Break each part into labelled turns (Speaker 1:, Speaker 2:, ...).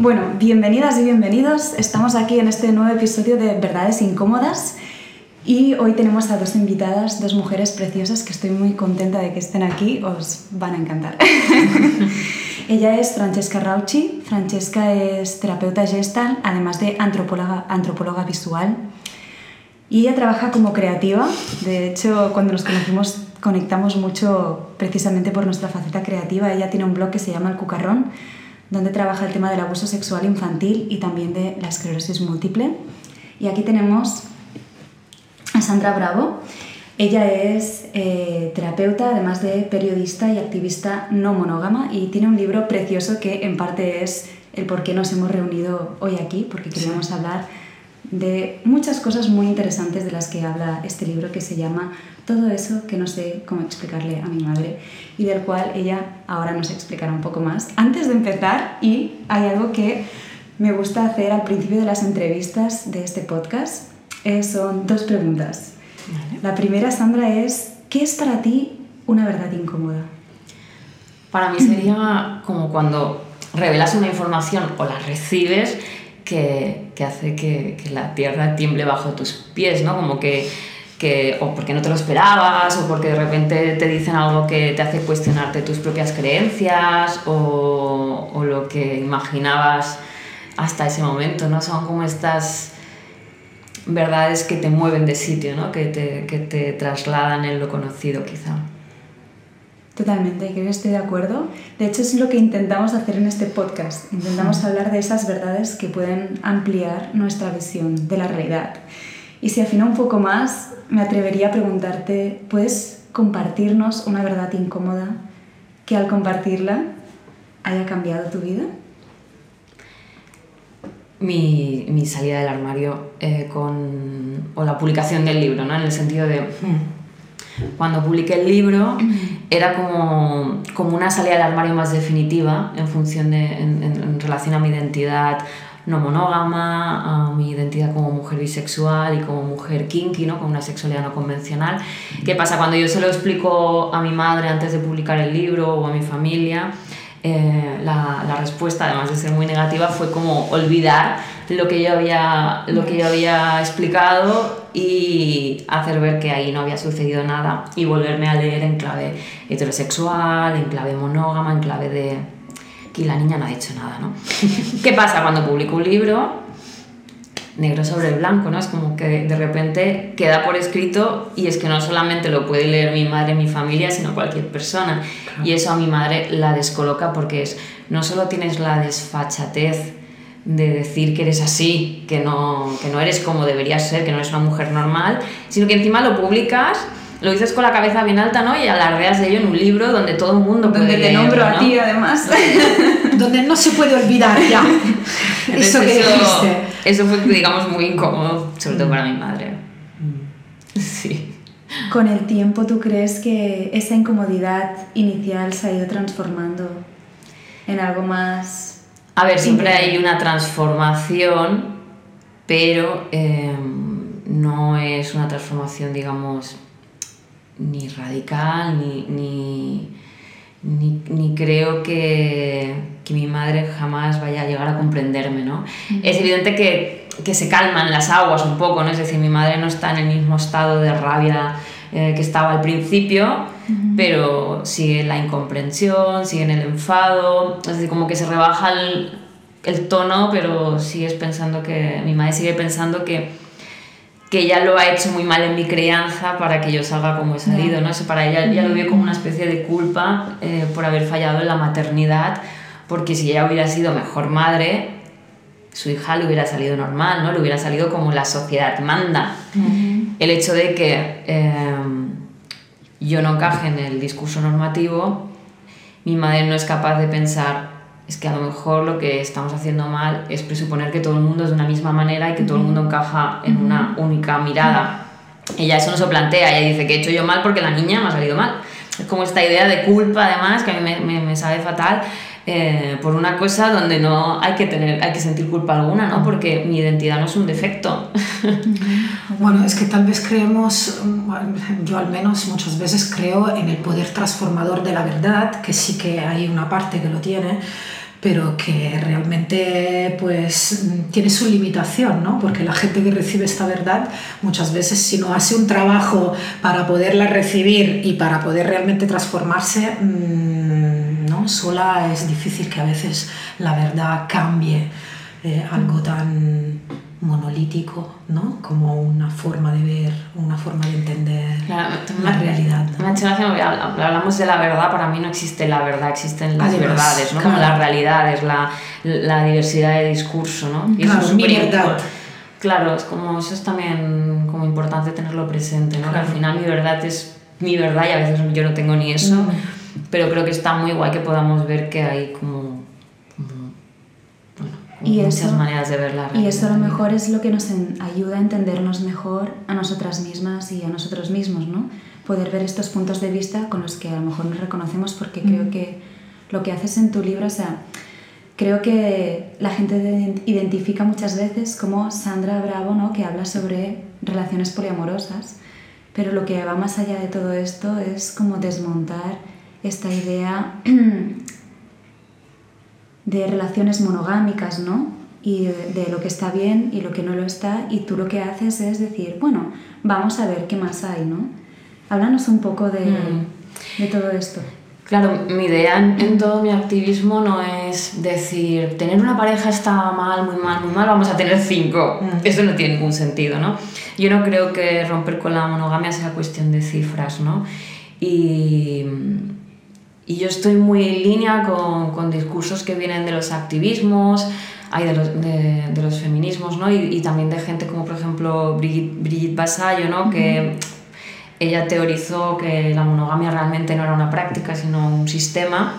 Speaker 1: Bueno, bienvenidas y bienvenidos. Estamos aquí en este nuevo episodio de Verdades Incómodas y hoy tenemos a dos invitadas, dos mujeres preciosas que estoy muy contenta de que estén aquí, os van a encantar. Ella es Francesca Rauchi. Francesca es terapeuta gestal, además de antropóloga, antropóloga visual. Y ella trabaja como creativa. De hecho, cuando nos conocimos conectamos mucho precisamente por nuestra faceta creativa. Ella tiene un blog que se llama El Cucarrón, donde trabaja el tema del abuso sexual infantil y también de la esclerosis múltiple. Y aquí tenemos a Sandra Bravo. Ella es eh, terapeuta, además de periodista y activista no monógama, y tiene un libro precioso que en parte es el por qué nos hemos reunido hoy aquí, porque queríamos hablar de muchas cosas muy interesantes de las que habla este libro que se llama Todo eso que no sé cómo explicarle a mi madre y del cual ella ahora nos explicará un poco más. Antes de empezar, y hay algo que me gusta hacer al principio de las entrevistas de este podcast, eh, son dos preguntas. La primera, Sandra, es ¿qué es para ti una verdad incómoda?
Speaker 2: Para mí sería como cuando revelas una información o la recibes que, que hace que, que, la tierra tiemble bajo tus pies, ¿no? Como que, que, o porque no te lo esperabas, o porque de repente te dicen algo que te hace cuestionarte tus propias creencias, o, o lo que imaginabas hasta ese momento, ¿no? Son como estas verdades que te mueven de sitio, ¿no? que, te, que te trasladan en lo conocido quizá.
Speaker 1: Totalmente, creo que estoy de acuerdo. De hecho, es lo que intentamos hacer en este podcast. Intentamos hablar de esas verdades que pueden ampliar nuestra visión de la realidad. Y si afino un poco más, me atrevería a preguntarte, ¿puedes compartirnos una verdad incómoda que al compartirla haya cambiado tu vida?
Speaker 2: Mi, mi salida del armario eh, con, o la publicación del libro, ¿no? en el sentido de cuando publiqué el libro era como, como una salida del armario más definitiva en función de, en, en, relación a mi identidad no monógama, a mi identidad como mujer bisexual y como mujer kinky, ¿no? con una sexualidad no convencional. ¿Qué pasa? Cuando yo se lo explico a mi madre antes de publicar el libro o a mi familia, eh, la, la, respuesta, además de ser muy negativa, fue como olvidar lo que yo había, lo que yo había explicado y hacer ver que ahí no había sucedido nada y volverme a leer en clave heterosexual, en clave monógama, en clave de que la niña no ha dicho nada, ¿no? ¿Qué pasa cuando publico un libro? negro sobre blanco, ¿no? Es como que de repente queda por escrito y es que no solamente lo puede leer mi madre, mi familia, sino cualquier persona. Claro. Y eso a mi madre la descoloca porque es, no solo tienes la desfachatez de decir que eres así, que no, que no eres como deberías ser, que no eres una mujer normal, sino que encima lo publicas lo dices con la cabeza bien alta, ¿no? Y alardeas de ello en un libro donde todo el mundo puede
Speaker 1: Donde te
Speaker 2: leerlo,
Speaker 1: nombro
Speaker 2: ¿no?
Speaker 1: a ti, además.
Speaker 3: donde no se puede olvidar ya. eso que
Speaker 2: eso,
Speaker 3: dijiste.
Speaker 2: Eso fue, digamos, muy incómodo, sobre todo para mi madre. Sí.
Speaker 1: Con el tiempo, ¿tú crees que esa incomodidad inicial se ha ido transformando en algo más?
Speaker 2: A ver, siempre hay una transformación, pero eh, no es una transformación, digamos, ni radical, ni, ni, ni, ni creo que, que, mi madre jamás vaya a llegar a comprenderme, ¿no? Es evidente que, que, se calman las aguas un poco, ¿no? Es decir, mi madre no está en el mismo estado de rabia eh, que estaba al principio, uh -huh. pero sigue la incomprensión, sigue en el enfado, es decir, como que se rebaja el, el tono, pero sigues pensando que, mi madre sigue pensando que que ella lo ha hecho muy mal en mi crianza para que yo salga como he salido, ¿no? Eso para ella, ella lo vio como una especie de culpa eh, por haber fallado en la maternidad, porque si ella hubiera sido mejor madre, su hija le hubiera salido normal, ¿no? Le hubiera salido como la sociedad manda. Uh -huh. El hecho de que eh, yo no encaje en el discurso normativo, mi madre no es capaz de pensar es que a lo mejor lo que estamos haciendo mal es presuponer que todo el mundo es de una misma manera y que todo el mundo encaja en una única mirada. Ella eso no se plantea, ella dice que he hecho yo mal porque la niña me ha salido mal. Es como esta idea de culpa, además, que a mí me, me, me sabe fatal, eh, por una cosa donde no hay que, tener, hay que sentir culpa alguna, ¿no? Porque mi identidad no es un defecto.
Speaker 3: Bueno, es que tal vez creemos, yo al menos muchas veces creo en el poder transformador de la verdad, que sí que hay una parte que lo tiene, pero que realmente pues tiene su limitación, ¿no? Porque la gente que recibe esta verdad muchas veces si no hace un trabajo para poderla recibir y para poder realmente transformarse, mm, ¿no? Sola es difícil que a veces la verdad cambie eh, algo tan monolítico, ¿no? Como una forma de ver, una forma de entender la realidad.
Speaker 2: ¿no? hablamos de la verdad, para mí no existe la verdad, existen las verdades, ¿no? Como las realidades, la, la, diversidad de discurso, ¿no?
Speaker 3: Y claro, eso es.
Speaker 2: Claro, es como, eso es también como importante tenerlo presente, ¿no? Que al final mi verdad es mi verdad y a veces yo no tengo ni eso, mm. Pero creo que está muy guay que podamos ver que hay como y muchas eso, maneras de ver la
Speaker 1: Y eso a lo mejor es lo que nos ayuda a entendernos mejor a nosotras mismas y a nosotros mismos, ¿no? Poder ver estos puntos de vista con los que a lo mejor nos reconocemos porque creo mm. que lo que haces en tu libro, o sea, creo que la gente identifica muchas veces como Sandra Bravo, ¿no? Que habla sobre relaciones poliamorosas, pero lo que va más allá de todo esto es como desmontar esta idea de relaciones monogámicas, ¿no? Y de, lo que está bien y lo que no lo está, y tú lo que haces es decir, bueno, vamos a ver qué más hay, ¿no? Háblanos un poco de, mm. de todo esto.
Speaker 2: Claro, mi idea en, todo mi activismo no es decir, tener una pareja está mal, muy mal, muy mal, vamos a tener cinco. Mm. Eso no tiene ningún sentido, ¿no? Yo no creo que romper con la monogamia sea cuestión de cifras, ¿no? Y y yo estoy muy en línea con, con discursos que vienen de los activismos, hay de los, de, de los feminismos, ¿no? Y, y, también de gente como, por ejemplo, Brigitte, Brigitte Basayo, ¿no? Que ella teorizó que la monogamia realmente no era una práctica, sino un sistema.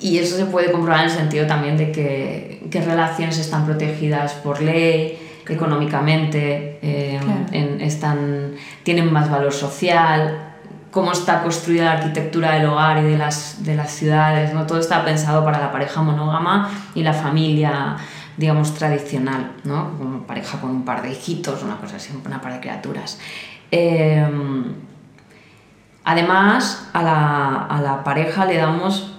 Speaker 2: Y eso se puede comprobar en el sentido también de que, que relaciones están protegidas por ley, que económicamente eh, en, están, tienen más valor social, cómo está construida la arquitectura del hogar y de las, de las ciudades, ¿no? Todo está pensado para la pareja monógama y la familia, digamos, tradicional, ¿no? Como pareja con un par de hijitos, una cosa así, una par de criaturas. Em, además, a la, a la pareja le damos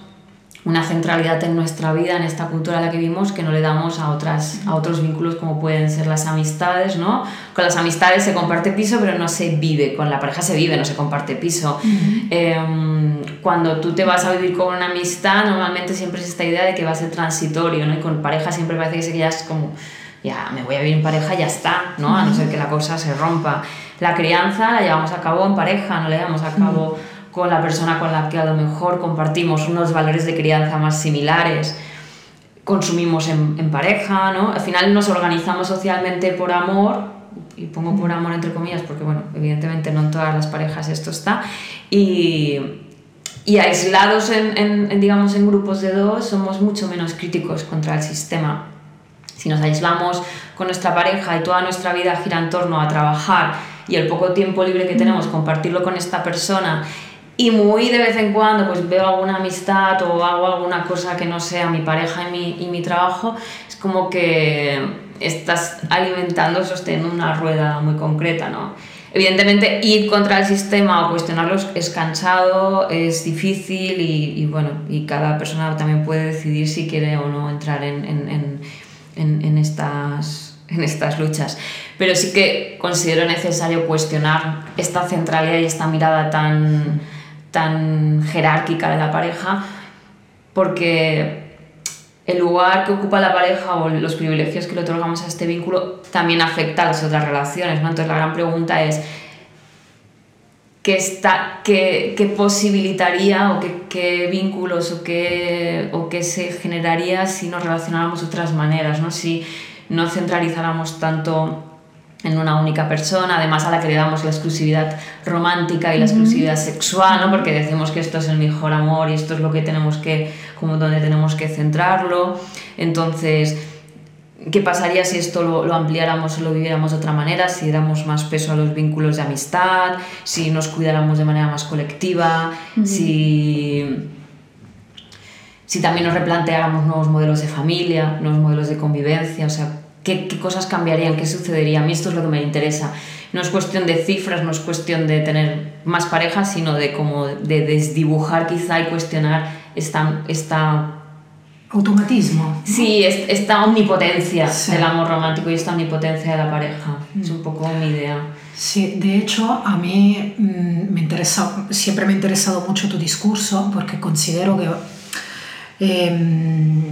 Speaker 2: una centralidad en nuestra vida, en esta cultura en la que vivimos, que no le damos a, otras, a otros vínculos como pueden ser las amistades, ¿no? Con las amistades se comparte piso, pero no se vive, con la pareja se vive, no se comparte piso. Em, cuando tú te vas a vivir con una amistad, normalmente siempre es esta idea de que va a ser transitorio, ¿no? Y con pareja siempre parece que ya es como, ya me voy a vivir en pareja, ya está, ¿no? A no ser que la cosa se rompa. La crianza la llevamos a cabo en pareja, no la llevamos a cabo con la persona con la que a lo mejor compartimos unos valores de crianza más similares, consumimos en, en pareja, ¿no? Al final nos organizamos socialmente por amor, y pongo por amor entre comillas porque, bueno, evidentemente no en todas las parejas esto está, y, y aislados en, en, digamos, en grupos de dos somos mucho menos críticos contra el sistema. Si nos aislamos con nuestra pareja y toda nuestra vida gira en torno a trabajar y el poco tiempo libre que tenemos compartirlo con esta persona y muy de vez en cuando pues veo alguna amistad o hago alguna cosa que no sea mi pareja y mi, y mi trabajo, es como que estás alimentando, sosteniendo una rueda muy concreta, ¿no? Evidentemente ir contra el sistema o cuestionarlos es cansado, es difícil y, y bueno, y cada persona también puede decidir si quiere o no entrar en, en, en, en estas, en estas luchas. Pero sí que considero necesario cuestionar esta centralidad y esta mirada tan tan jerárquica de la pareja, porque el lugar que ocupa la pareja o los privilegios que le otorgamos a este vínculo también afecta a las otras relaciones. ¿no? Entonces la gran pregunta es, ¿qué, está, qué, qué posibilitaría o qué, qué vínculos o qué, o qué se generaría si nos relacionáramos de otras maneras? ¿no? Si no centralizáramos tanto en una única persona, además a la que le damos la exclusividad romántica y la exclusividad sexual, ¿no? porque decimos que esto es el mejor amor y esto es lo que tenemos que, como donde tenemos que centrarlo. Entonces, ¿qué pasaría si esto lo, lo ampliáramos o lo viviéramos de otra manera? Si damos más peso a los vínculos de amistad, si nos cuidáramos de manera más colectiva, si si también nos replanteáramos nuevos modelos de familia, nuevos modelos de convivencia, o sea, ¿Qué, ¿Qué, cosas cambiarían? ¿Qué sucedería? A mí esto es lo que me interesa. No es cuestión de cifras, no es cuestión de tener más parejas, sino de como de desdibujar quizá y cuestionar esta, esta
Speaker 3: automatismo.
Speaker 2: Sí, esta omnipotencia del amor romántico y esta omnipotencia de la pareja. Es un poco mi idea.
Speaker 3: Sí, de hecho, a mí mm, me interesa, siempre me ha interesado mucho tu discurso porque considero que em,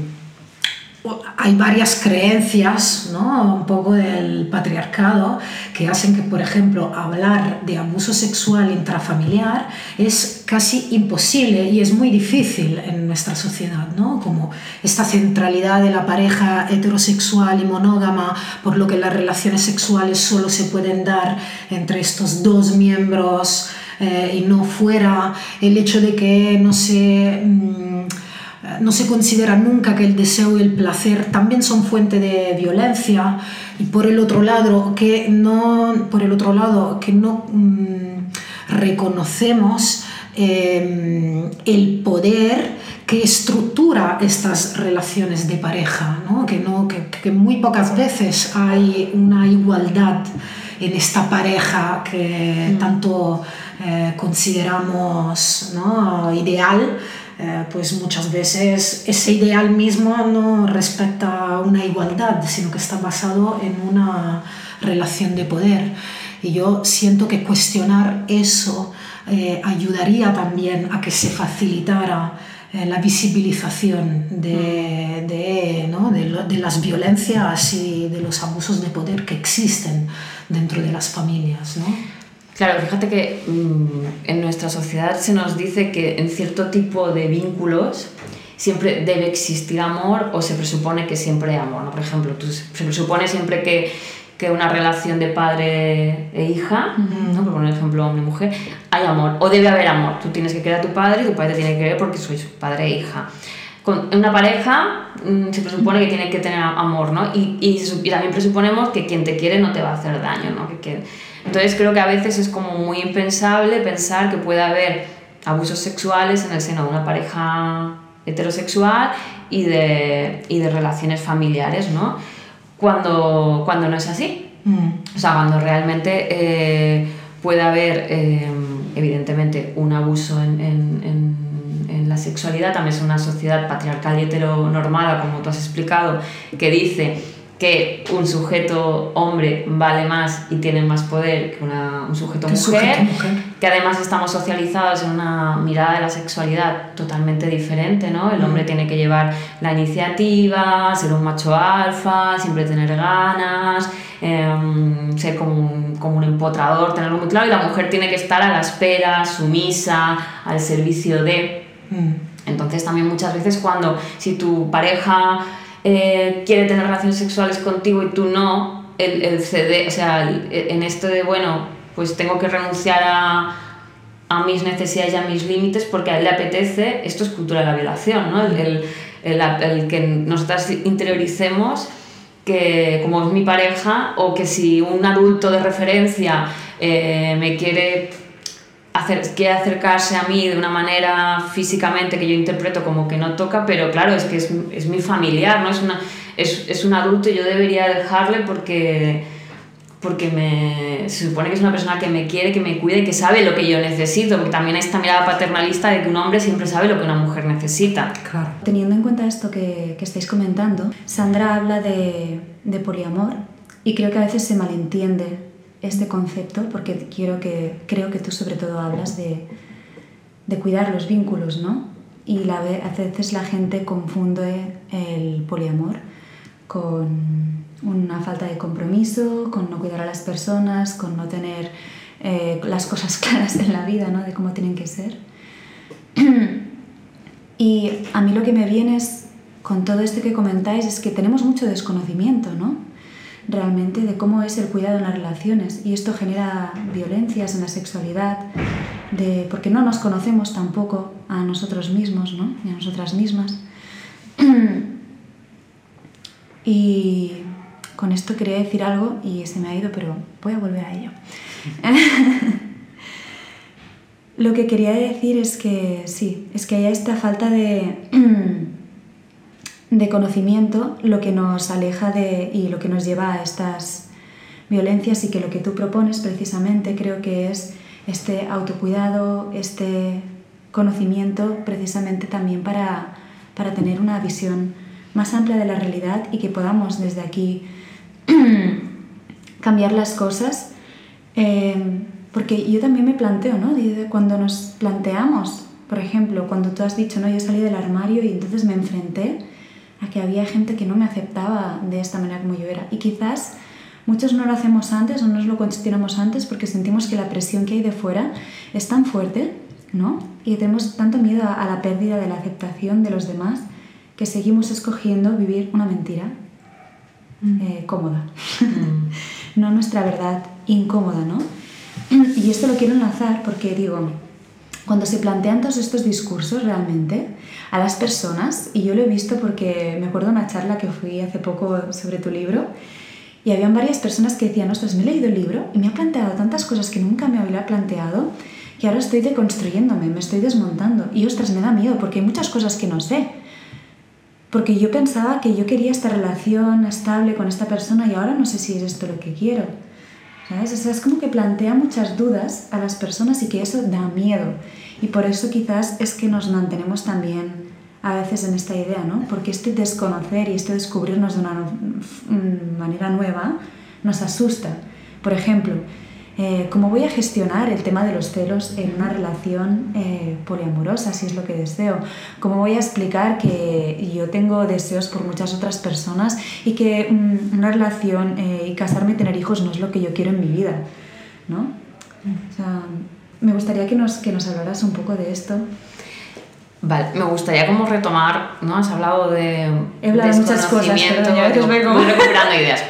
Speaker 3: hay varias creencias, ¿no? un poco del patriarcado, que hacen que, por ejemplo, hablar de abuso sexual intrafamiliar es casi imposible y es muy difícil en nuestra sociedad, ¿no? como esta centralidad de la pareja heterosexual y monógama, por lo que las relaciones sexuales solo se pueden dar entre estos dos miembros eh, y no fuera el hecho de que no se... Mm, no se considera nunca que el deseo y el placer también son fuente de violencia y por el otro lado que no, por el otro lado, que no mm, reconocemos em, el poder que estructura estas relaciones de pareja, que, no, que, muy pocas veces hay una igualdad en esta pareja que mm. tanto eh, consideramos ¿no? ideal eh, pues muchas veces ese ideal mismo no respecta una igualdad, sino que está basado en una relación de poder. Y yo siento que cuestionar eso eh, ayudaría también a que se facilitara eh, la visibilización de, de, ¿no? de, las violencias y de los abusos de poder que existen dentro de las familias. ¿no?
Speaker 2: Claro, fíjate que mm, en nuestra sociedad se nos dice que en cierto tipo de vínculos siempre debe existir amor o se presupone que siempre hay amor. ¿no? Por ejemplo, tú, se presupone siempre que, que una relación de padre e hija, ¿no? por poner ejemplo hombre-mujer, hay amor o debe haber amor. Tú tienes que querer a tu padre y tu padre te tiene que querer porque sois padre e hija. Con una pareja mm, se presupone que tiene que tener amor, ¿no? Y, y, y, también presuponemos que quien te quiere no te va a hacer daño, ¿no? Que, que, entonces creo que a veces es como muy impensable pensar que puede haber abusos sexuales en el seno de una pareja heterosexual y de, y de relaciones familiares, ¿no? Cuando, cuando no es así. Mm. O sea, cuando realmente eh, puede haber, eh, evidentemente, un abuso en, en, en, en, la sexualidad, también es una sociedad patriarcal y heteronormada, como tú has explicado, que dice que un sujeto hombre vale más y tiene más poder que una, un sujeto mujer, que además estamos socializados en una mirada de la sexualidad totalmente diferente, ¿no? El mm. hombre tiene que llevar la iniciativa, ser un macho alfa, siempre tener ganas, em, ser como un, como un empotrador, tenerlo muy claro, y la mujer tiene que estar a la espera, sumisa, al servicio de... Mm. Entonces también muchas veces cuando si tu pareja eh, quiere tener relaciones sexuales contigo y tú no, el, el CD, o sea, en esto de, bueno, pues tengo que renunciar a, a mis necesidades y a mis límites porque a él le apetece, esto es cultura de la violación, ¿no? El, el, que nosotras interioricemos que como es mi pareja o que si un adulto de referencia eh, me quiere hacer, quiere acercarse a mí de una manera físicamente que yo interpreto como que no toca, pero claro, es que es, es mi familiar, ¿no? Es, una, es, es, un adulto y yo debería dejarle porque, porque me, se supone que es una persona que me quiere, que me cuide, que sabe lo que yo necesito, porque también hay esta mirada paternalista de que un hombre siempre sabe lo que una mujer necesita.
Speaker 1: Claro. Teniendo en cuenta esto que, que estáis comentando, Sandra habla de, de poliamor y creo que a veces se malentiende este concepto porque quiero que, creo que tú sobre todo hablas de, de cuidar los vínculos, ¿no? Y la, a veces la gente confunde el poliamor con una falta de compromiso, con no cuidar a las personas, con no tener eh, las cosas claras en la vida, ¿no? De cómo tienen que ser. y a mí lo que me viene es, con todo esto que comentáis, es que tenemos mucho desconocimiento, ¿no? Realmente de cómo es el cuidado en las relaciones. Y esto genera violencias en la sexualidad de, porque no nos conocemos tampoco a nosotros mismos ¿no? y a nosotras mismas. Y con esto quería decir algo y se me ha ido pero voy a volver a ello. Lo que quería decir es que sí es que hay esta falta de de conocimiento lo que nos aleja de, y lo que nos lleva a estas violencias y que lo que tú propones precisamente creo que es este autocuidado, este conocimiento precisamente también para, para tener una visión más amplia de la realidad y que podamos desde aquí cambiar las cosas. Eh, porque yo también me planteo, ¿no? Cuando nos planteamos, por ejemplo, cuando tú has dicho, no, yo salí del armario y entonces me enfrenté a que había gente que no me aceptaba de esta manera como yo era. Y quizás muchos no lo hacemos antes o no nos lo cuestionamos antes porque sentimos que la presión que hay de fuera es tan fuerte, ¿no? Y tenemos tanto miedo a la pérdida de la aceptación de los demás que seguimos escogiendo vivir una mentira mm. eh, cómoda. Mm. no nuestra verdad incómoda, ¿no? Y esto lo quiero enlazar porque digo, cuando se plantean todos estos discursos realmente a las personas, y yo lo he visto porque me acuerdo de una charla que fui hace poco sobre tu libro, y habían varias personas que decían, ostras, me he leído el libro y me ha planteado tantas cosas que nunca me había planteado, que ahora estoy deconstruyéndome, me estoy desmontando. Y ostras, me da miedo porque hay muchas cosas que no sé. Porque yo pensaba que yo quería esta relación estable con esta persona y ahora no sé si es esto lo que quiero. Es como que plantea muchas dudas a las personas y que eso da miedo. Y por eso quizás es que nos mantenemos también a veces en esta idea, ¿no? Porque este desconocer y este descubrirnos de una mm, manera nueva nos asusta. Por ejemplo, eh, ¿cómo voy a gestionar el tema de los celos en una relación eh, poliamorosa, si es lo que deseo? ¿Cómo voy a explicar que yo tengo deseos por muchas otras personas y que mm, una relación eh, y casarme y tener hijos no es lo que yo quiero en mi vida? ¿no? O sea, me gustaría que nos, que nos hablaras un poco de esto.
Speaker 2: Vale, me gustaría como retomar, ¿no? Has hablado de...
Speaker 1: He hablado de muchas cosas, pero
Speaker 2: voy recuperando ideas.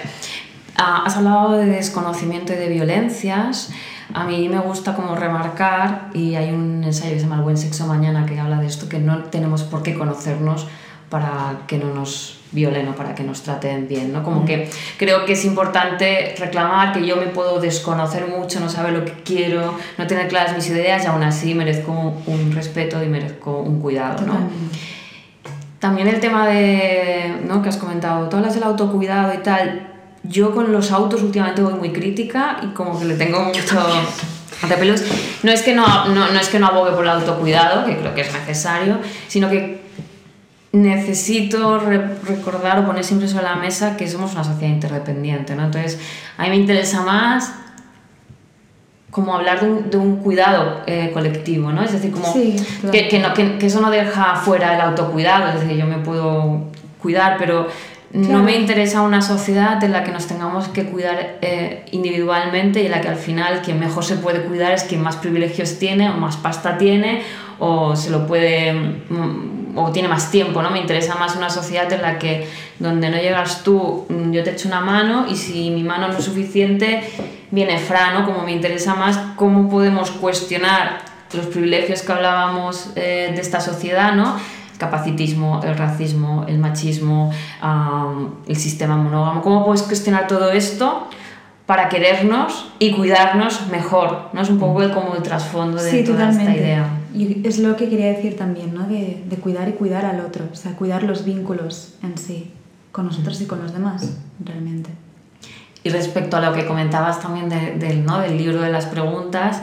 Speaker 2: Ah, has hablado de desconocimiento y de violencias. A mí me gusta como remarcar, y hay un ensayo que se llama El buen sexo mañana que habla de esto, que no tenemos por qué conocernos para que no nos violen o para que nos traten bien, ¿no? Como mm. que creo que es importante reclamar que yo me puedo desconocer mucho, no saber lo que quiero, no tener claras mis ideas y aún así merezco un respeto y merezco un cuidado, ¿no? También el tema de, ¿no? que has comentado, tú hablas del autocuidado y tal, yo con los autos últimamente voy muy crítica y como que le tengo mucho pelos. No es que no, no, no es que no abogue por el autocuidado, que creo que es necesario, sino que necesito recordar o poner siempre sobre la mesa que somos una sociedad interdependiente, ¿no? Entonces, a mí me interesa más como hablar de un, de un cuidado eh, colectivo, ¿no? Es decir, como que, que, no, que, que, eso no deja fuera el autocuidado, es decir, yo me puedo cuidar, pero no me interesa una sociedad en la que nos tengamos que cuidar eh, individualmente y en la que al final quien mejor se puede cuidar es quien más privilegios tiene o más pasta tiene o se lo puede mm, o tiene más tiempo, ¿no? Me interesa más una sociedad en la que donde no llegas tú, mm, yo te echo una mano y si mi mano no es suficiente, viene Fra, ¿no? Como me interesa más cómo podemos cuestionar los privilegios que hablábamos eh, de esta sociedad, ¿no? Capacitismo, el racismo, el machismo, el sistema monógamo. ¿Cómo puedes cuestionar todo esto? para querernos y cuidarnos mejor, ¿no? Es un poco el, como el trasfondo de toda esta idea.
Speaker 1: Y es lo que quería decir también, ¿no? De, de, cuidar y cuidar al otro, o sea, cuidar los vínculos en sí, con nosotros y con los demás, realmente.
Speaker 2: Y respecto a lo que comentabas también del, ¿no? del libro de las preguntas,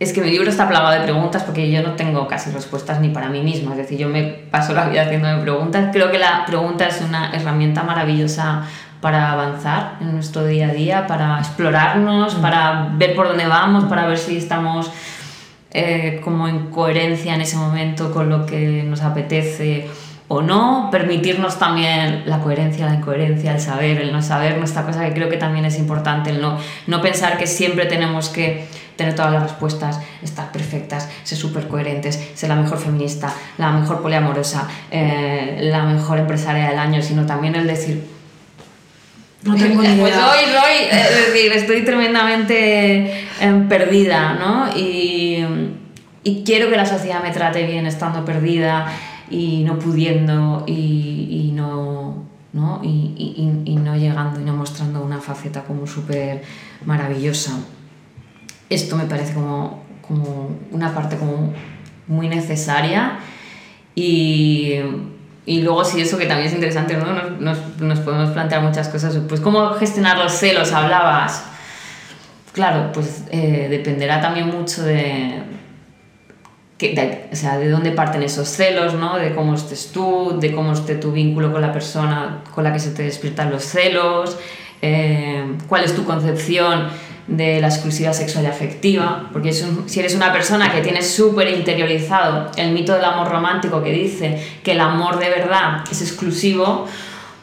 Speaker 2: es que mi libro está plagado de preguntas porque yo no tengo casi respuestas ni para mí misma, es decir, yo me paso la vida haciéndome preguntas. Creo que la pregunta es una herramienta maravillosa para avanzar en nuestro día a día, para explorarnos, mm. para ver por dónde vamos, para ver si estamos eh, como en coherencia en ese momento con lo que nos apetece o no, permitirnos también la coherencia, la incoherencia, el saber, el no saber, nuestra cosa que creo que también es importante, el no, no pensar que siempre tenemos que tener todas las respuestas, estar perfectas, ser súper coherentes, ser la mejor feminista, la mejor poliamorosa, eh, la mejor empresaria del año, sino también el decir,
Speaker 3: no tengo ni
Speaker 2: pues idea. Pues hoy, hoy, es decir, estoy tremendamente em, perdida, ¿no? Y, y, quiero que la sociedad me trate bien estando perdida y no pudiendo y, y no, ¿no? Y, y, no llegando y no mostrando una faceta como súper maravillosa. Esto me parece como, como una parte como muy necesaria y y luego sí, eso que también es interesante, ¿no? Nos, nos, podemos plantear muchas cosas. Pues cómo gestionar los celos, hablabas. Claro, pues eh, dependerá también mucho de, de, o sea, de dónde parten esos celos, ¿no? De cómo estés tú, de cómo esté tu vínculo con la persona con la que se te despiertan los celos, eh, cuál es tu concepción de la exclusividad sexual y afectiva, porque si eres una persona que tiene súper interiorizado el mito del amor romántico que dice que el amor de verdad es exclusivo,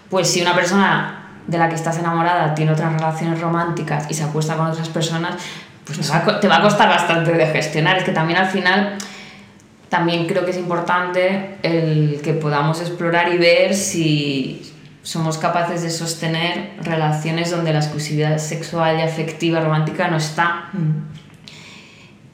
Speaker 2: pues si una persona de la que estás enamorada tiene otras relaciones románticas y se acuesta con otras personas, pues te va a costar bastante de gestionar. Es que también al final también creo que es importante el que podamos explorar y ver si somos capaces de sostener relaciones donde la exclusividad sexual y afectiva romántica no está. Mm.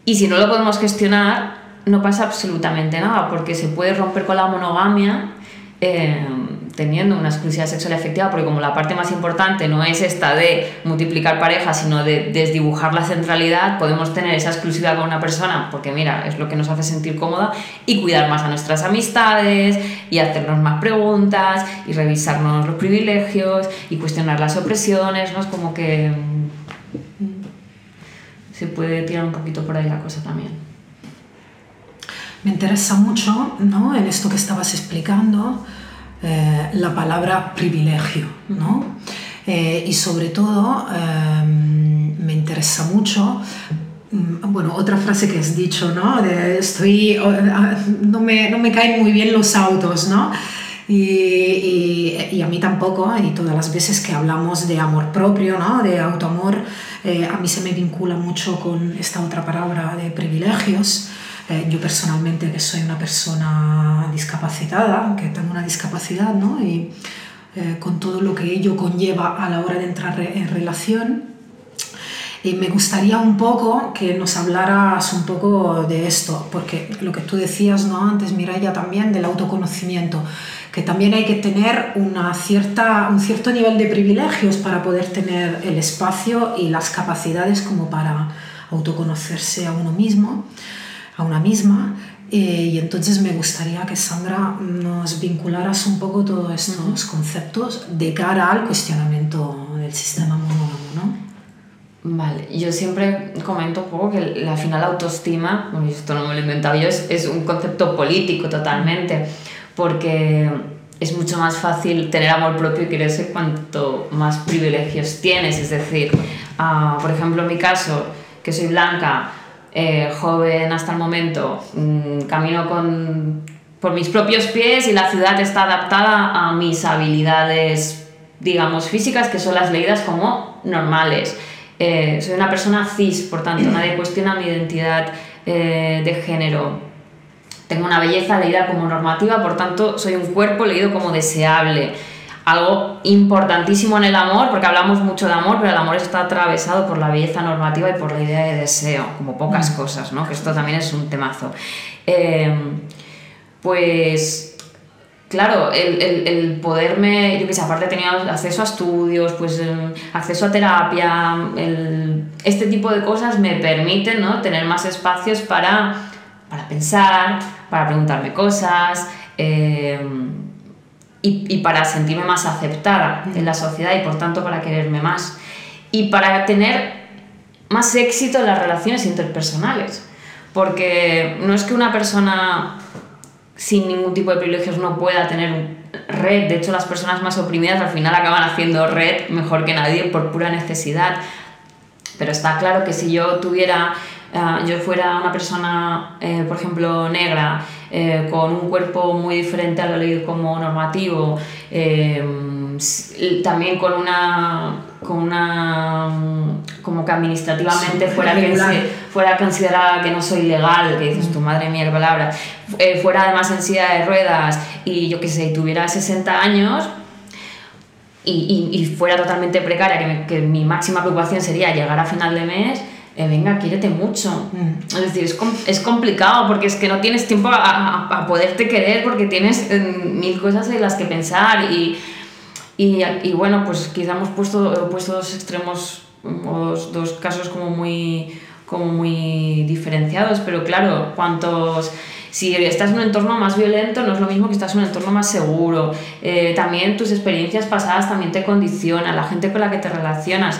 Speaker 2: Y si no lo podemos gestionar, no pasa absolutamente nada, porque se puede romper con la monogamia. Eh, teniendo una exclusividad sexual efectiva, porque como la parte más importante no es esta de multiplicar parejas, sino de desdibujar la centralidad, podemos tener esa exclusividad con una persona, porque mira, es lo que nos hace sentir cómoda, y cuidar más a nuestras amistades, y hacernos más preguntas, y revisarnos los privilegios, y cuestionar las opresiones, ¿no? Es como que mm, se puede tirar un poquito por ahí la cosa también.
Speaker 3: Me interesa mucho, ¿no? En esto que estabas explicando, eh, la palabra privilegio, ¿no? Eh, y sobre todo em, me interesa mucho mm, bueno, otra frase que has dicho, ¿no? De estoy, no, me, no me caen muy bien los autos, ¿no? Y, y, a mí tampoco, y todas las veces que hablamos de amor propio, ¿no? de autoamor, eh, a mí se me vincula mucho con esta otra palabra de privilegios. Eh, yo personalmente que soy una persona discapacitada, que tengo una discapacidad, ¿no? Y eh, con todo lo que ello conlleva a la hora de entrar en relación, y me gustaría un poco que nos hablaras un poco de esto, porque lo que tú decías ¿no? antes, Mireia, también del autoconocimiento, que también hay que tener una cierta, un cierto nivel de privilegios para poder tener el espacio y las capacidades como para autoconocerse a uno mismo a una misma. Eh, y entonces me gustaría que Sandra nos vincularas un poco todos estos conceptos de cara al cuestionamiento del sistema monógamo, ¿no?
Speaker 2: Vale, yo siempre comento un poco que la final autoestima, bueno, esto no me lo he inventado yo, es, es un concepto político totalmente, porque es mucho más fácil tener amor propio y quererse cuanto más privilegios tienes. Es decir, uh, por ejemplo, en mi caso, que soy blanca, eh, joven hasta el momento, mm, camino con, por mis propios pies y la ciudad está adaptada a mis habilidades, digamos, físicas, que son las leídas como normales. Eh, soy una persona cis, por tanto, nadie cuestiona mi identidad eh, de género. Tengo una belleza leída como normativa, por tanto, soy un cuerpo leído como deseable algo importantísimo en el amor, porque hablamos mucho de amor, pero el amor está atravesado por la belleza normativa y por la idea de deseo, como pocas mm. cosas, ¿no? Que esto también es un temazo. Em, pues, claro, el, el, el, poderme, yo que sé, aparte tenido acceso a estudios, pues em, acceso a terapia, este tipo de cosas me permiten, ¿no? Tener más espacios para, para pensar, para preguntarme cosas. Eh, y, y para sentirme más aceptada en la sociedad y por tanto para quererme más. Y para tener más éxito en las relaciones interpersonales. Porque no es que una persona sin ningún tipo de privilegios no pueda tener red. De hecho, las personas más oprimidas al final acaban haciendo red mejor que nadie por pura necesidad. Pero está claro que si yo tuviera, uh, yo fuera una persona, eh, por ejemplo, negra, eh, con un cuerpo muy diferente a lo leído como normativo, eh, también con una, con una como que administrativamente fuera, que, fuera considerada que no soy legal, que dices tu madre mía palabra, eh, fuera además en silla de ruedas y yo qué sé, tuviera 60 años, y, y, fuera totalmente precaria, que, que, mi máxima preocupación sería llegar a final de mes, eh, venga, quiérete mucho. Mm. Es decir, es, es, complicado porque es que no tienes tiempo a, a, poderte querer porque tienes eh, mil cosas en las que pensar y, y, y, bueno, pues quizá hemos puesto, puesto dos extremos, dos, dos casos como muy, como muy diferenciados, pero claro, cuantos si estás en un entorno más violento no es lo mismo que estás en un entorno más seguro. Eh, también tus experiencias pasadas también te condicionan, la gente con la que te relacionas.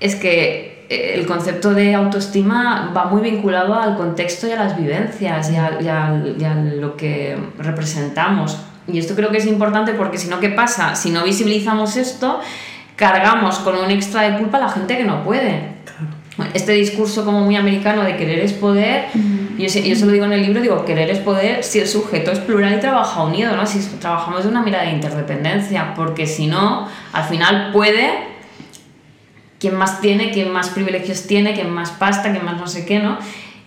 Speaker 2: Es que el concepto de autoestima va muy vinculado al contexto y a las vivencias y a, y a- y a lo que representamos. Y esto creo que es importante porque si no, ¿qué pasa? Si no visibilizamos esto, cargamos con un extra de culpa a la gente que no puede. Este discurso como muy americano de querer es poder, yo, yo se lo digo en el libro, digo, querer es poder si el sujeto es plural y trabaja unido, ¿no? Si trabajamos de una mirada de interdependencia, porque si no, al final puede quién más tiene, quién más privilegios tiene, quién más pasta, quién más no sé qué, ¿no?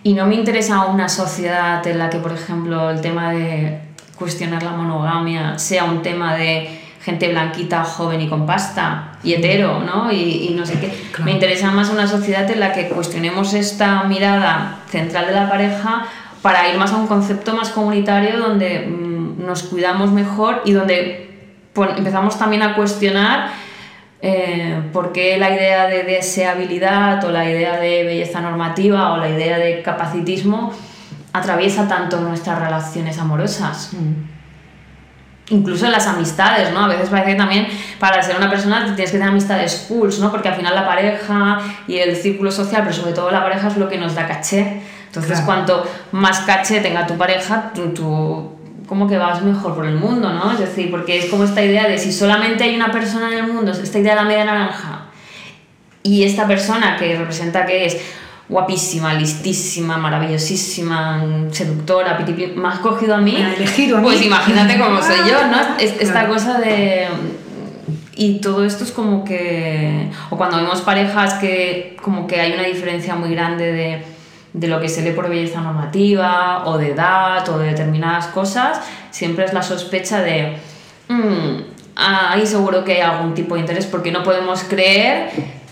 Speaker 2: Y no me interesa una sociedad en la que, por ejemplo, el tema de cuestionar la monogamia sea un tema de gente blanquita, joven y con pasta y hetero, ¿no? Y, y no sé qué.
Speaker 3: Claro.
Speaker 2: Me interesa más una sociedad en la que cuestionemos esta mirada central de la pareja para ir más a un concepto más comunitario donde mm, nos cuidamos mejor y donde empezamos también a cuestionar eh, por qué la idea de deseabilidad o la idea de belleza normativa o la idea de capacitismo atraviesa tanto nuestras relaciones amorosas. Incluso en las amistades, ¿no? A veces parece que también para ser una persona tienes que tener amistades cool, ¿no? Porque al final la pareja y el círculo social, pero sobre todo la pareja es lo que nos da caché. Entonces,
Speaker 3: Claro.
Speaker 2: cuanto más caché tenga tu pareja, tú, tú como que vas mejor por el mundo, ¿no? Es decir, porque es como esta idea de si solamente hay una persona en el mundo, esta idea de la media naranja, y esta persona que representa que es guapísima, listísima, maravillosísima, seductora, pitipi, me has cogido a mí,
Speaker 3: Me ha elegido a mí.
Speaker 2: pues imagínate cómo soy yo, ¿no? Es- esta
Speaker 3: Claro.
Speaker 2: cosa de... Y todo esto es como que... O cuando vemos parejas que como que hay una diferencia muy grande de, de lo que se lee por belleza normativa, o de edad, o de determinadas cosas, siempre es la sospecha de... "Mm, ahí seguro que hay algún tipo de interés porque no podemos creer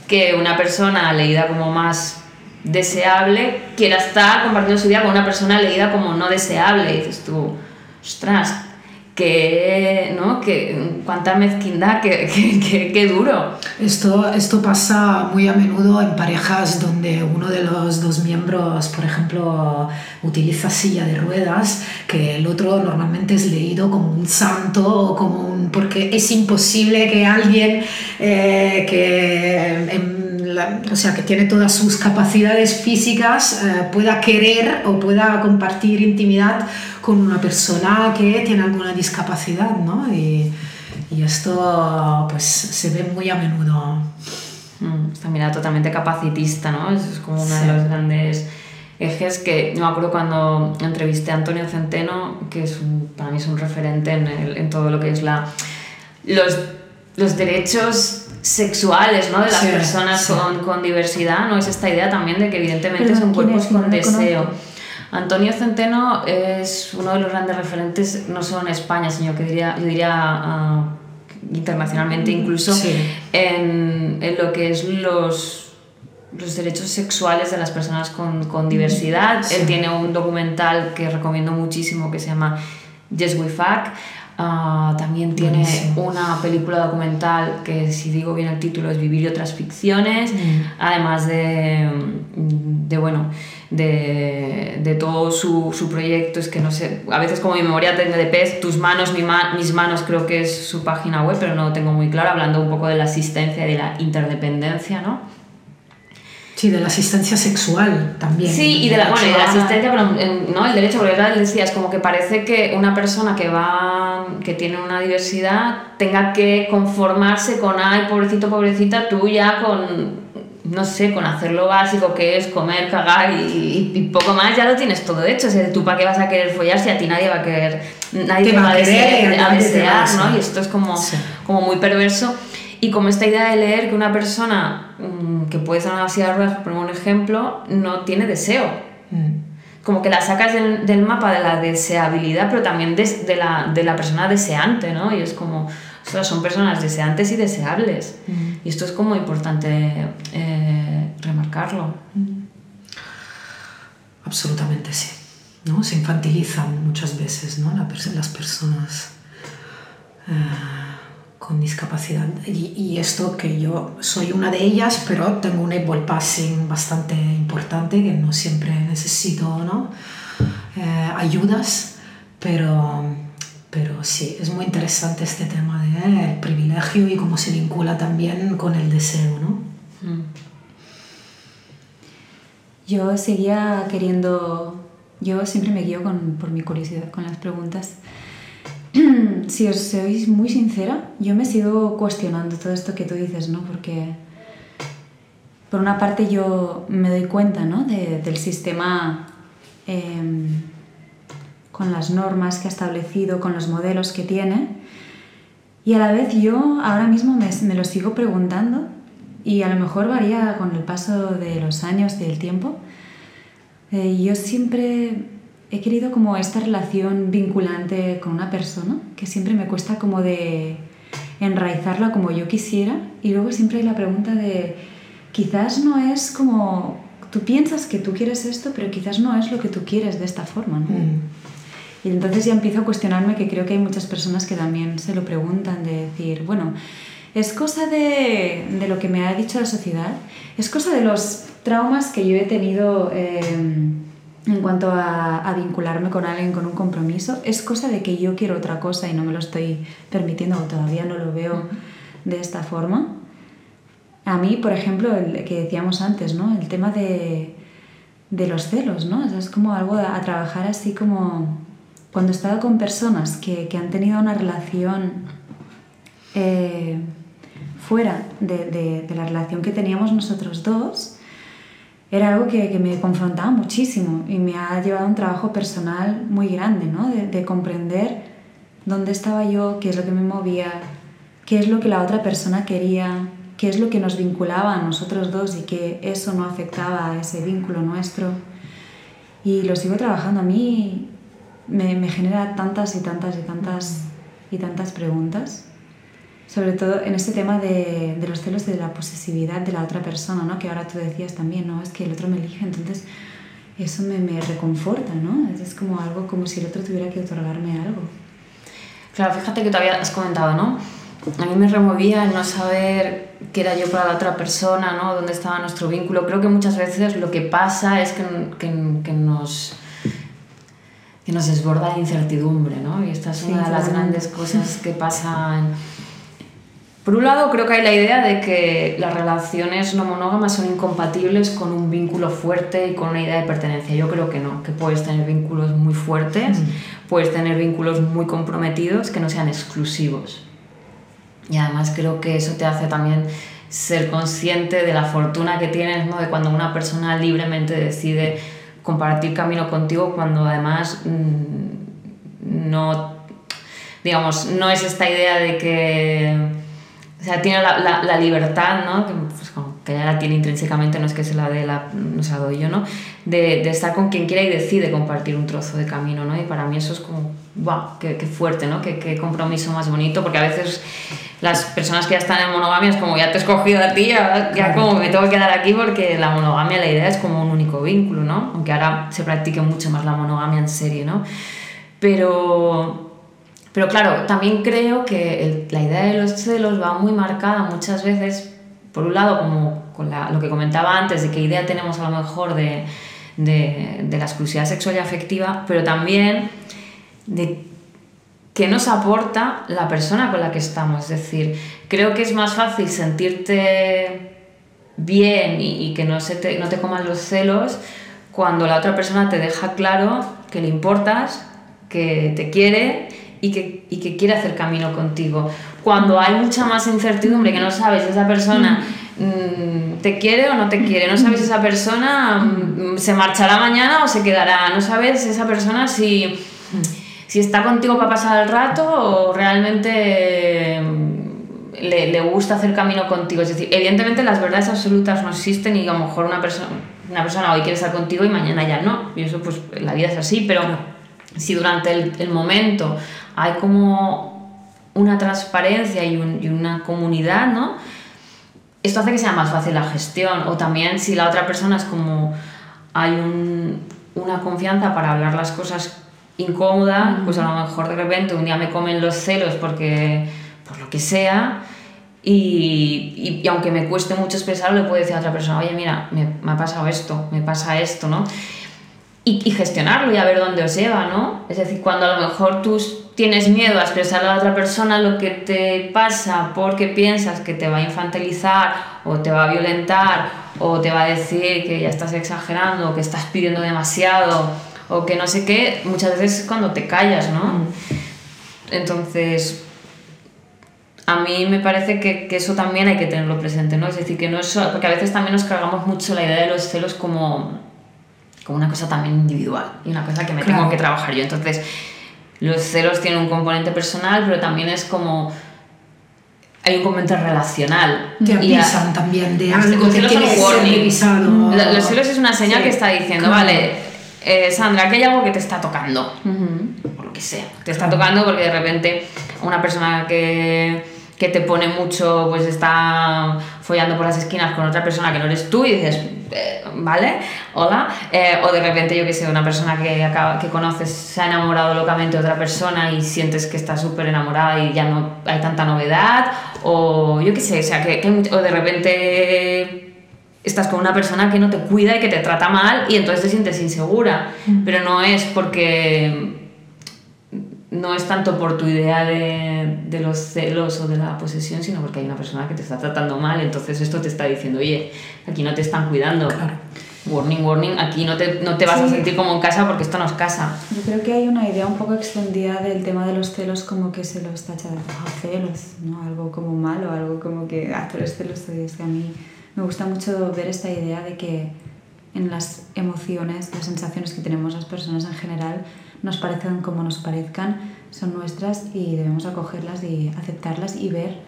Speaker 2: que una persona leída como más deseable quiera estar compartiendo su vida con una persona leída como no deseable. Y dices tú, ostras, que, ¿no? que cuánta mezquindad, que, que- que duro.
Speaker 3: Esto, esto pasa muy a menudo en parejas donde uno de los dos miembros, por ejemplo, utiliza silla de ruedas, que el otro normalmente es leído como un santo o como un... porque es imposible que alguien eh, que... en la- o sea, que tiene todas sus capacidades físicas eh, pueda querer o pueda compartir intimidad con una persona que tiene alguna discapacidad, ¿no? Y, y esto pues se ve muy a menudo.
Speaker 2: Mm, Esta mirada totalmente capacitista, ¿no? Eso es como uno
Speaker 3: Sí.
Speaker 2: de los grandes ejes que yo me acuerdo cuando entrevisté a Antonio Centeno, que es un- para mí es un referente en, el- en todo lo que es la, los, los derechos sexuales ¿no? de las
Speaker 3: Sí,
Speaker 2: personas
Speaker 3: sí.
Speaker 2: Con, con diversidad, ¿no? Es esta idea también de que evidentemente
Speaker 1: Perdón,
Speaker 2: son
Speaker 1: ¿quién
Speaker 2: cuerpos con deseo. Antonio Centeno es uno de los grandes referentes, no solo en España, sino que diría, yo diría ah, internacionalmente, incluso
Speaker 3: Sí.
Speaker 2: en, en lo que es los, los derechos sexuales de las personas con, con diversidad.
Speaker 3: Sí.
Speaker 2: Él tiene un documental que recomiendo muchísimo que se llama Yes We Fuck. Ah, también tiene
Speaker 3: Buenísimo.
Speaker 2: una película documental que, si digo bien el título, es Vivir y otras ficciones,
Speaker 3: Mm.
Speaker 2: además de, de bueno, de, de todo su, su proyecto. Es que no sé, a veces como mi memoria tengo de pez, tus manos, mi ma- mis manos, creo que es su página web, pero no lo tengo muy claro, hablando un poco de la asistencia y de la interdependencia, ¿no?
Speaker 3: Sí, de la asistencia sexual también.
Speaker 2: Sí, y de la, bueno, y de la asistencia, pero en- no, el derecho, porque ahora decías, como que parece que una persona que va, que tiene una diversidad, tenga que conformarse con, ay, pobrecito, pobrecita, tú ya con, no sé, con hacer lo básico que es comer, cagar y, y poco más, ya lo tienes todo hecho. O sea, tú para qué vas a querer follar si a ti nadie va a querer, nadie
Speaker 3: Te
Speaker 2: te,
Speaker 3: va
Speaker 2: va
Speaker 3: a querer,
Speaker 2: desear, a desear, ¿no? Y esto es como,
Speaker 3: Sí.
Speaker 2: como muy perverso. Y como esta idea de leer que una persona mm, que puede ser una silla de ruedas, por poner un ejemplo, no tiene deseo.
Speaker 3: Mm.
Speaker 2: Como que la sacas del, del mapa de la deseabilidad, pero también de, de la, de la persona deseante, ¿no? Y es como, ostras, son personas deseantes y deseables.
Speaker 3: Mm.
Speaker 2: Y esto es como importante eh, remarcarlo.
Speaker 3: Absolutamente sí. ¿no? Se infantilizan muchas veces ¿no? La pers- las personas eh, con discapacidad. Y, esto que yo soy una de ellas, pero tengo un able passing bastante importante que no siempre necesito ¿no? Eh, ayudas, pero, pero sí, es muy interesante este tema del privilegio y cómo se vincula también con el deseo. ¿no?
Speaker 2: Mm.
Speaker 1: yo seguía queriendo, yo siempre me guío con, por mi curiosidad con las preguntas. si os sois muy sincera, yo me sigo cuestionando todo esto que tú dices, ¿no? Porque por una parte yo me doy cuenta, ¿no? De, del sistema em, con las normas que ha establecido, con los modelos que tiene. Y a la vez yo ahora mismo me, me lo sigo preguntando y a lo mejor varía con el paso de los años, del tiempo. Eh, yo siempre he querido como esta relación vinculante con una persona, que siempre me cuesta como de enraizarla como yo quisiera. Y luego siempre hay la pregunta de, quizás no es como, tú piensas que tú quieres esto, pero quizás no es lo que tú quieres de esta forma. ¿no? Mm. Y entonces ya empiezo a cuestionarme que creo que hay muchas personas que también se lo preguntan, de decir, bueno, es cosa de, de lo que me ha dicho la sociedad, es cosa de los traumas que yo he tenido. Eh, en cuanto a, vincularme con alguien con un compromiso, es cosa de que yo quiero otra cosa y no me lo estoy permitiendo o todavía no lo veo de esta forma. A mí, por ejemplo, el que decíamos antes, ¿no? El tema de, de los celos, ¿no? es como algo a, trabajar así como cuando he estado con personas que, que han tenido una relación eh, fuera de, de, de la relación que teníamos nosotros dos, era algo que, que, me confrontaba muchísimo y me ha llevado a un trabajo personal muy grande, ¿no? De, de, comprender dónde estaba yo, qué es lo que me movía, qué es lo que la otra persona quería, qué es lo que nos vinculaba a nosotros dos y que eso no afectaba a ese vínculo nuestro. Y lo sigo trabajando. A mí me, me genera tantas y tantas y tantas y tantas preguntas sobre todo en este tema de, de, los celos de la posesividad de la otra persona, ¿no? que ahora tú decías también, ¿no? es que el otro me elige, entonces eso me, me reconforta, ¿no? es, como algo como si el otro tuviera que otorgarme algo.
Speaker 2: Claro, fíjate que todavía has comentado, ¿no? A mí me removía el no saber qué era yo para la otra persona, ¿no? Dónde estaba nuestro vínculo. Creo que muchas veces lo que pasa es que, que, que nos que nos desborda la incertidumbre, ¿no? Y esta es una de las grandes cosas que pasan por un lado, creo que hay la idea de que las relaciones no monógamas son incompatibles con un vínculo fuerte y con una idea de pertenencia. Yo creo que no, que puedes tener vínculos muy fuertes, mm. puedes tener vínculos muy comprometidos que no sean exclusivos. Y además creo que eso te hace también ser consciente de la fortuna que tienes, ¿no? de cuando una persona libremente decide compartir camino contigo, cuando además mm, no, digamos, no es esta idea de que sea, tiene la, la, la libertad, ¿no? Que, pues, que ella la tiene intrínsecamente, no es que se la dé la, no se la doy yo, ¿no? De, de, estar con quien quiera y decide compartir un trozo de camino, ¿no? Y para mí eso es como, wow, qué, qué fuerte, ¿no? Qué, qué, compromiso más bonito, porque a veces las personas que ya están en monogamia es como, ya te he escogido a ti, ya, ya como me tengo que quedar aquí porque la monogamia, la idea es como un único vínculo, ¿no? Aunque ahora se practique mucho más la monogamia en serie, ¿no? Pero pero claro, también creo que la idea de los celos va muy marcada muchas veces, por un lado, como con lo que comentaba antes, de qué idea tenemos a lo mejor de, de, la exclusividad sexual y afectiva, pero también de qué nos aporta la persona con la que estamos. Es decir, creo que es más fácil sentirte bien y, y que no, se te, no te coman los celos cuando la otra persona te deja claro que le importas, que te quiere y que, y que quiere hacer camino contigo. Cuando hay mucha más incertidumbre, que no sabes si esa persona mm, te quiere o no te quiere, no sabes si esa persona mm, se marchará mañana o se quedará, no sabes si esa persona si, si está contigo para pasar el rato o realmente mm, le, le, gusta hacer camino contigo. Es decir, evidentemente las verdades absolutas no existen y a lo mejor una persona, una persona hoy quiere estar contigo y mañana ya no. Y eso pues la vida es así, pero si durante el, el momento hay como una transparencia y, una comunidad, ¿no? Esto hace que sea más fácil la gestión. O también si la otra persona es como hay una confianza para hablar las cosas incómodas, pues a lo mejor de repente un día me comen los celos porque por lo que sea. Y, y, aunque me cueste mucho expresarlo, le puedo decir a otra persona, oye, mira, me, me ha pasado esto, me pasa esto, ¿no? Y, y, gestionarlo y a ver dónde os lleva, ¿no? Es decir, cuando a lo mejor tú tienes miedo a expresar a la otra persona lo que te pasa porque piensas que te va a infantilizar o te va a violentar o te va a decir que ya estás exagerando, o que estás pidiendo demasiado, o que no sé qué, muchas veces es cuando te callas, ¿no?
Speaker 3: Mm.
Speaker 2: Entonces, a mí me parece que, que, eso también hay que tenerlo presente, ¿no? Es decir, que no es porque a veces también nos cargamos mucho la idea de los celos como, como una cosa también individual y una cosa que me
Speaker 3: Claro.
Speaker 2: tengo que trabajar yo. Entonces, los celos tienen un componente personal, pero también es como... Hay un componente relacional.
Speaker 3: Te avisan también de algo ser
Speaker 2: warning.
Speaker 3: revisado.
Speaker 2: Lo- Los celos es una señal
Speaker 3: Sí,
Speaker 2: que está diciendo,
Speaker 3: claro.
Speaker 2: vale, eh, Sandra, que hay algo que te está tocando
Speaker 1: Ujú.
Speaker 2: por lo que sea. Te está tocando porque de repente una persona que, que te pone mucho, pues está follando por las esquinas con otra persona que no eres tú y dices, eh, ¿vale? Hola. Eh, o de repente, yo que sé, una persona que, acaba, que conoces se ha enamorado locamente de otra persona y sientes que está súper enamorada y ya no hay tanta novedad. O yo qué sé, o sea, que, que o de repente estás con una persona que no te cuida y que te trata mal y entonces te sientes insegura. Pero no es porque no es tanto por tu idea de, de los celos o de la posesión, sino porque hay una persona que te está tratando mal, entonces esto te está diciendo, oye, aquí no te están cuidando.
Speaker 3: Claro.
Speaker 2: Warning, warning, aquí no te, no te vas a sentir como en casa porque esto no es casa.
Speaker 1: Yo creo que hay una idea un poco extendida del tema de los celos como que se los tacha de "Ah, celos, ¿no? Algo como malo, algo como que, ah, tú eres celoso. Es que a mí me gusta mucho ver esta idea de que en las emociones, las sensaciones que tenemos las personas en general, nos parezcan como nos parezcan, son nuestras y debemos acogerlas y aceptarlas y ver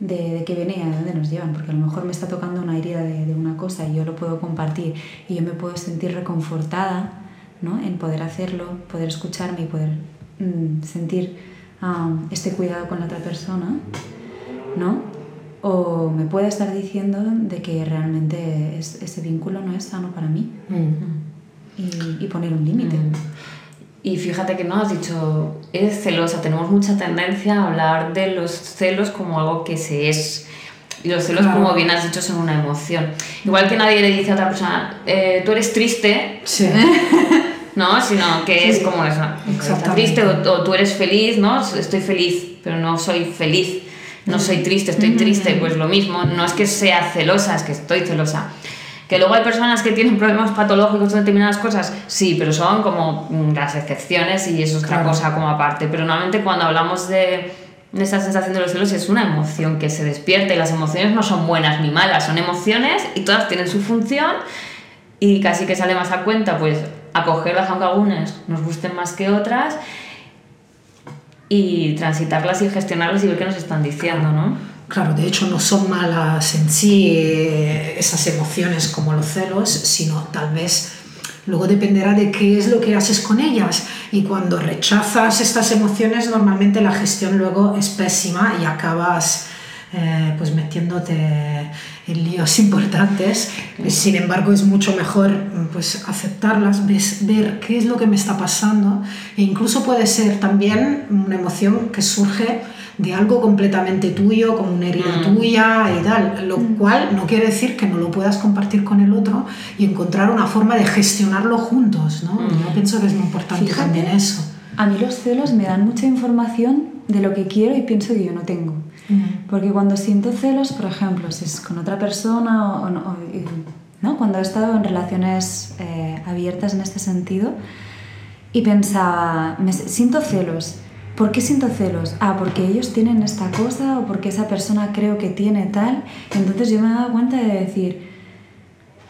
Speaker 1: de, de qué viene y a dónde nos llevan, porque a lo mejor me está tocando una herida de, de una cosa y yo lo puedo compartir y yo me puedo sentir reconfortada ¿no? en poder hacerlo, poder escucharme y poder mm, sentir um, este cuidado con la otra persona, ¿no? O me puede estar diciendo de que realmente es- ese vínculo no es sano para mí
Speaker 3: Mm.
Speaker 1: y, y poner un límite.
Speaker 2: Mm. Y fíjate que no has dicho, eres celosa, tenemos mucha tendencia a hablar de los celos como algo que se es. Y los celos,
Speaker 3: Claro.
Speaker 2: como bien has dicho, son una emoción. Igual que nadie le dice a otra persona, eh, tú eres triste,
Speaker 3: Sí.
Speaker 2: ¿no? Sino que es como eso, estás
Speaker 3: Exactamente.
Speaker 2: triste o, o tú eres feliz, ¿no? Estoy feliz, pero no soy feliz. No soy triste, estoy triste, pues lo mismo. No es que sea celosa, es que estoy celosa. Que luego hay personas que tienen problemas patológicos de determinadas cosas, sí, pero son como mm, las excepciones y eso es otra
Speaker 3: Claro.
Speaker 2: cosa como aparte. Pero normalmente cuando hablamos de, de esa sensación de los celos es una emoción que se despierta y las emociones no son buenas ni malas, son emociones y todas tienen su función y casi que sale más a cuenta pues acogerlas aunque algunas nos gusten más que otras y transitarlas y gestionarlas y ver qué nos están diciendo, ¿no?
Speaker 3: Claro, de hecho no son malas en sí eh, esas emociones como los celos, sino tal vez luego dependerá de qué es lo que haces con ellas. Y cuando rechazas estas emociones, normalmente la gestión luego es pésima y acabas eh, pues metiéndote en líos importantes. Sin embargo, es mucho mejor pues aceptarlas, ves- ver qué es lo que me está pasando e incluso puede ser también una emoción que surge de algo completamente tuyo, como una herida
Speaker 2: Mm.
Speaker 3: tuya y tal, lo cual no quiere decir que no lo puedas compartir con el otro y encontrar una forma de gestionarlo juntos, ¿no?
Speaker 2: Mm.
Speaker 3: Yo pienso que es muy importante
Speaker 1: Fíjate.
Speaker 3: también eso.
Speaker 1: A mí los celos me dan mucha información de lo que quiero y pienso que yo no tengo. Porque cuando siento celos, por ejemplo, si es con otra persona o, o no, o- ¿no? cuando he estado en relaciones eh, abiertas en este sentido y pensaba, me siento celos. ¿Por qué siento celos? Ah, porque ellos tienen esta cosa o porque esa persona creo que tiene tal. Entonces yo me he dado cuenta de decir,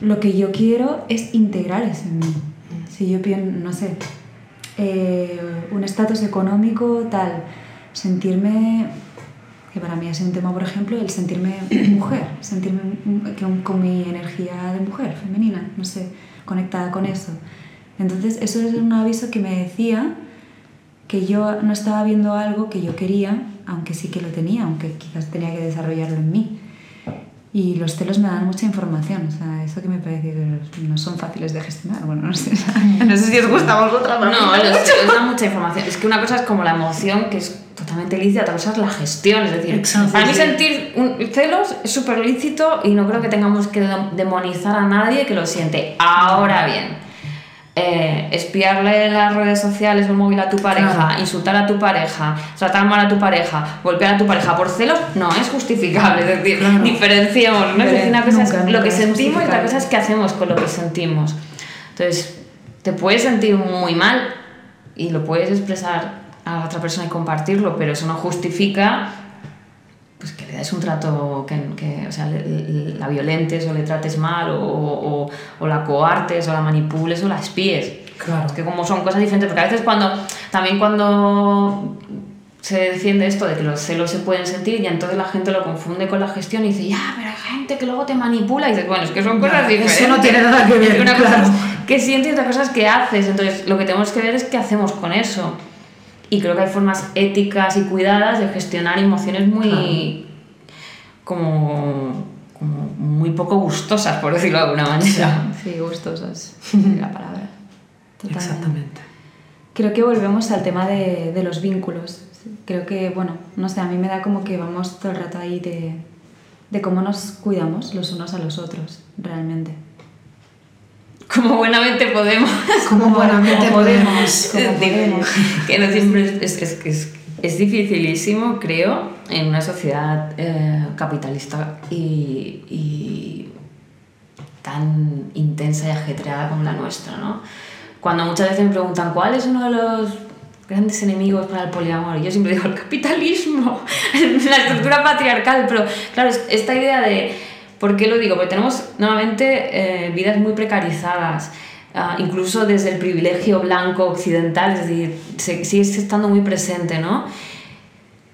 Speaker 1: lo que yo quiero es integrar eso en mí. Si yo pienso, no sé, eh, un estatus económico tal, sentirme, que para mí sido un tema, por ejemplo, el sentirme mujer, sentirme con mi energía de mujer, femenina, no sé, conectada con eso. Entonces, eso es un aviso que me decía que yo no estaba viendo algo que yo quería, aunque sí que lo tenía, aunque quizás tenía que desarrollarlo en mí. Y los celos me dan mucha información, o sea, eso que me parece que no son fáciles de gestionar. Bueno, no sé, no sé si os gusta a vosotras. mí
Speaker 2: No,
Speaker 1: me
Speaker 2: los celos dan mucha información. Es que una cosa es como la emoción, que es totalmente lícita, otra cosa es la gestión. Es decir,
Speaker 3: Exacto,
Speaker 2: para mí
Speaker 3: sí.
Speaker 2: sentir un- celos es súper lícito y no creo que tengamos que dem- demonizar a nadie que lo siente. Ahora bien, eh, espiarle en las redes sociales o el móvil a tu pareja, insultar a tu pareja, tratar mal a tu pareja, golpear a tu pareja por celos, no es justificable. Es decir, diferenciamos, ¿no? Es una cosa es lo que sentimos y otra cosa es qué hacemos con lo que sentimos. Entonces, te puedes sentir muy mal y lo puedes expresar a otra persona y compartirlo, pero eso no justifica pues que le des un trato, que, que o sea, la violentes o le trates mal o, o, o, la coartes o la manipules o la espíes.
Speaker 3: Claro.
Speaker 2: Es que como son cosas diferentes, porque a veces cuando, también cuando se defiende esto de que los celos se pueden sentir y entonces la gente lo confunde con la gestión y dice, ya, pero hay gente que luego te manipula y dices, bueno, es que son cosas diferentes.
Speaker 3: Eso no tiene nada que ver.
Speaker 2: Una
Speaker 3: claro.
Speaker 2: cosa es que sientes y otra cosa es que haces. Entonces lo que tenemos que ver es qué hacemos con eso. Y creo que hay formas éticas y cuidadas de gestionar emociones muy. como. como muy poco gustosas, por decirlo de alguna manera.
Speaker 1: Sí, gustosas, la palabra. Totalmente.
Speaker 3: Exactamente.
Speaker 1: Creo que volvemos al tema de, de, los vínculos. Creo que, bueno, no sé, a mí me da como que vamos todo el rato ahí de, de cómo nos cuidamos los unos a los otros, realmente.
Speaker 2: Como buenamente podemos.
Speaker 3: Como buenamente podemos.
Speaker 1: Como podemos.
Speaker 2: que no siempre es, es, es, es, dificilísimo, creo, en una sociedad eh, capitalista y, y, tan intensa y ajetreada como la nuestra, ¿no? Cuando muchas veces me preguntan cuál es uno de los grandes enemigos para el poliamor, yo siempre digo el capitalismo, la estructura patriarcal, pero claro, esta idea de ¿Por qué lo digo? Porque tenemos nuevamente eh, vidas muy precarizadas, uh, incluso desde el privilegio blanco occidental, es decir, sigue estando muy presente, ¿no?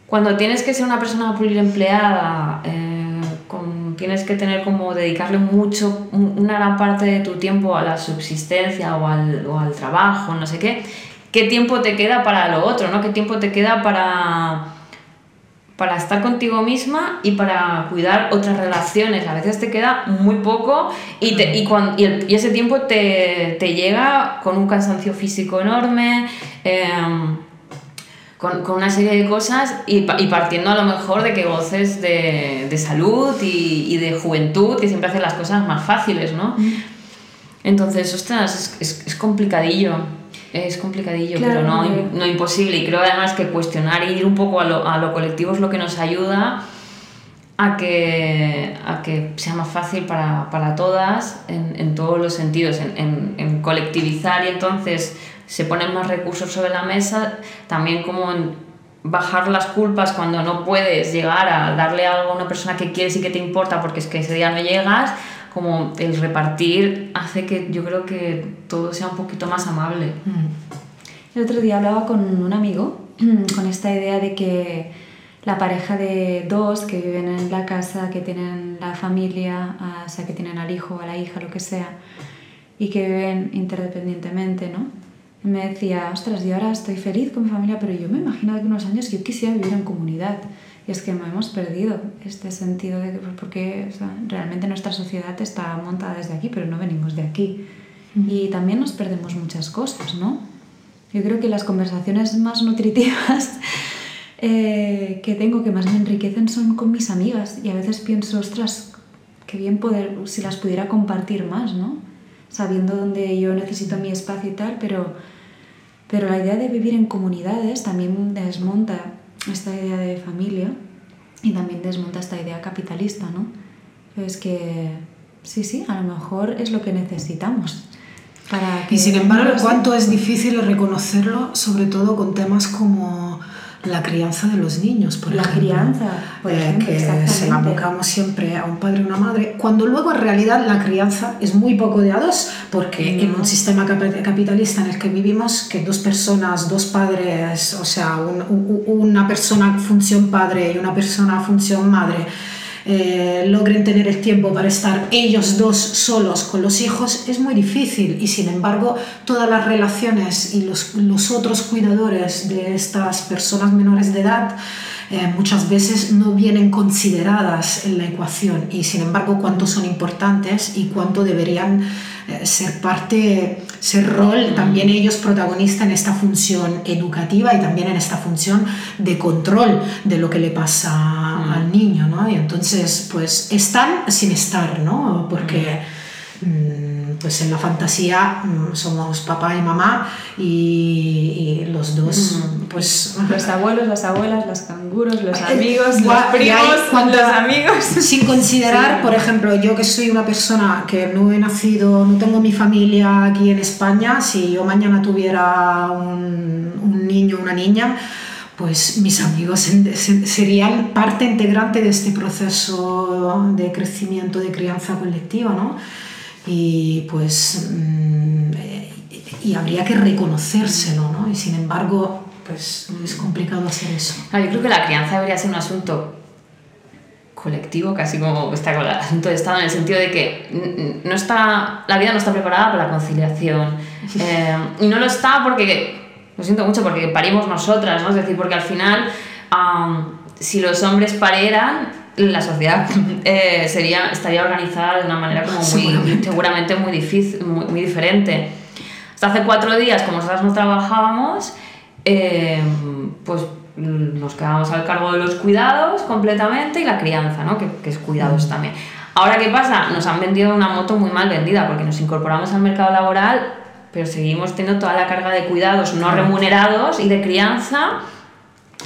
Speaker 2: Cuando tienes que ser una persona pluriempleada, eh, con, tienes que tener como dedicarle mucho, una gran parte de tu tiempo a la subsistencia o al, o al trabajo, no sé qué, ¿qué tiempo te queda para lo otro, ¿no? ¿Qué tiempo te queda para para estar contigo misma y para cuidar otras relaciones. A veces te queda muy poco y, te, y, cuando, y, el, y, ese tiempo te, te, llega con un cansancio físico enorme, eh, con, con, una serie de cosas y, y, partiendo a lo mejor de que goces de, de salud y, de juventud, que siempre hace las cosas más fáciles, ¿no? Entonces, ostras, es, es, es complicadillo. Es complicadillo, claro, pero no, no, no, imposible. Y creo además que cuestionar e ir un poco a lo, a lo colectivo es lo que nos ayuda a que, a que sea más fácil para, para todas en, en, todos los sentidos, en, en, en, colectivizar y entonces se ponen más recursos sobre la mesa, también como en bajar las culpas cuando no puedes llegar a darle algo a una persona que quieres y que te importa porque es que ese día no llegas, como el repartir hace que yo creo que todo sea un poquito más amable.
Speaker 1: El otro día hablaba con un amigo con esta idea de que la pareja de dos que viven en la casa, que tienen la familia, o sea, que tienen al hijo a la hija, lo que sea, y que viven interdependientemente, ¿no? Me decía, ostras, yo ahora estoy feliz con mi familia, pero yo me imagino que unos años yo quisiera vivir en comunidad. Y es que no hemos perdido este sentido de que, porque o sea, realmente nuestra sociedad está montada desde aquí, pero no venimos de aquí. Mm. Y también nos perdemos muchas cosas, ¿no? Yo creo que las conversaciones más nutritivas eh, que tengo, que más me enriquecen, son con mis amigas. Y a veces pienso, ostras, qué bien poder, si las pudiera compartir más, ¿no? Sabiendo dónde yo necesito mi espacio y tal, pero, pero la idea de vivir en comunidades también desmonta esta idea de familia y también desmonta esta idea capitalista, ¿no? Es que sí, sí, a lo mejor es lo que necesitamos. Para que
Speaker 3: y sin embargo, cuánto es difícil reconocerlo, sobre todo con temas como la crianza de los niños, por
Speaker 1: la
Speaker 3: ejemplo.
Speaker 1: crianza, por ejemplo,
Speaker 3: que se la abocamos siempre a un padre y una madre, cuando luego en realidad la crianza es muy poco de a dos, porque no. en un sistema capitalista en el que vivimos, que dos personas, dos padres, o sea, un, un, una persona función padre y una persona función madre, eh, logren tener el tiempo para estar ellos dos solos con los hijos es muy difícil. Y sin embargo todas las relaciones y los, los otros cuidadores de estas personas menores de edad eh, muchas veces no vienen consideradas en la ecuación. Y sin embargo cuánto son importantes y cuánto deberían ser parte, ser rol también ellos protagonistas en esta función educativa y también en esta función de control de lo que le pasa mm. al niño, ¿no? Y entonces, pues están sin estar, ¿no? Porque... Mm, pues en la fantasía mm, somos papá y mamá y, los dos, pues...
Speaker 1: Los abuelos, las abuelas, los canguros, los amigos, los primos, los amigos.
Speaker 3: Sin considerar, por ejemplo, yo que soy una persona que no he nacido, no tengo mi familia aquí en España, si yo mañana tuviera un, un niño una niña, pues mis amigos serían parte integrante de este proceso de crecimiento, de crianza colectiva, ¿no? Y pues, mm, y habría que reconocérselo, ¿no? Y sin embargo, pues es complicado hacer eso.
Speaker 2: yo creo que la crianza debería ser un asunto colectivo, casi como está con el asunto de Estado, en el sentido de que no está, la vida no está preparada para la conciliación. Eh, y no lo está porque lo siento mucho porque parimos nosotras, ¿no? Es decir, porque al final, si los hombres parieran, la sociedad eh, sería, estaría organizada de una manera como muy, seguramente, muy, difícil, muy, diferente. Hasta hace cuatro días, como nosotras no trabajábamos, eh, pues nos quedábamos al cargo de los cuidados completamente y la crianza, ¿no? que, que es cuidados mm. también. Ahora, ¿qué pasa? Nos han vendido una moto muy mal vendida porque nos incorporamos al mercado laboral pero seguimos teniendo toda la carga de cuidados no remunerados y de crianza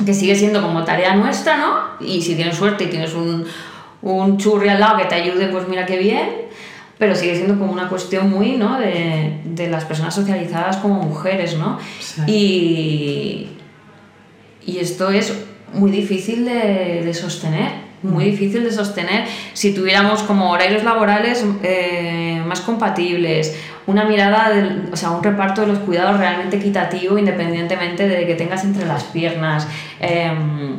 Speaker 2: que sigue siendo como tarea nuestra, ¿no? Y si tienes suerte y tienes un, un churri al lado que te ayude, pues mira qué bien, pero sigue siendo como una cuestión muy, ¿no? De, de las personas socializadas como mujeres, ¿no? Y, y esto es muy difícil de, de sostener muy difícil de sostener si tuviéramos como horarios laborales eh, más compatibles, una mirada, o sea, un reparto de los cuidados realmente equitativo independientemente de que tengas entre las piernas. Em,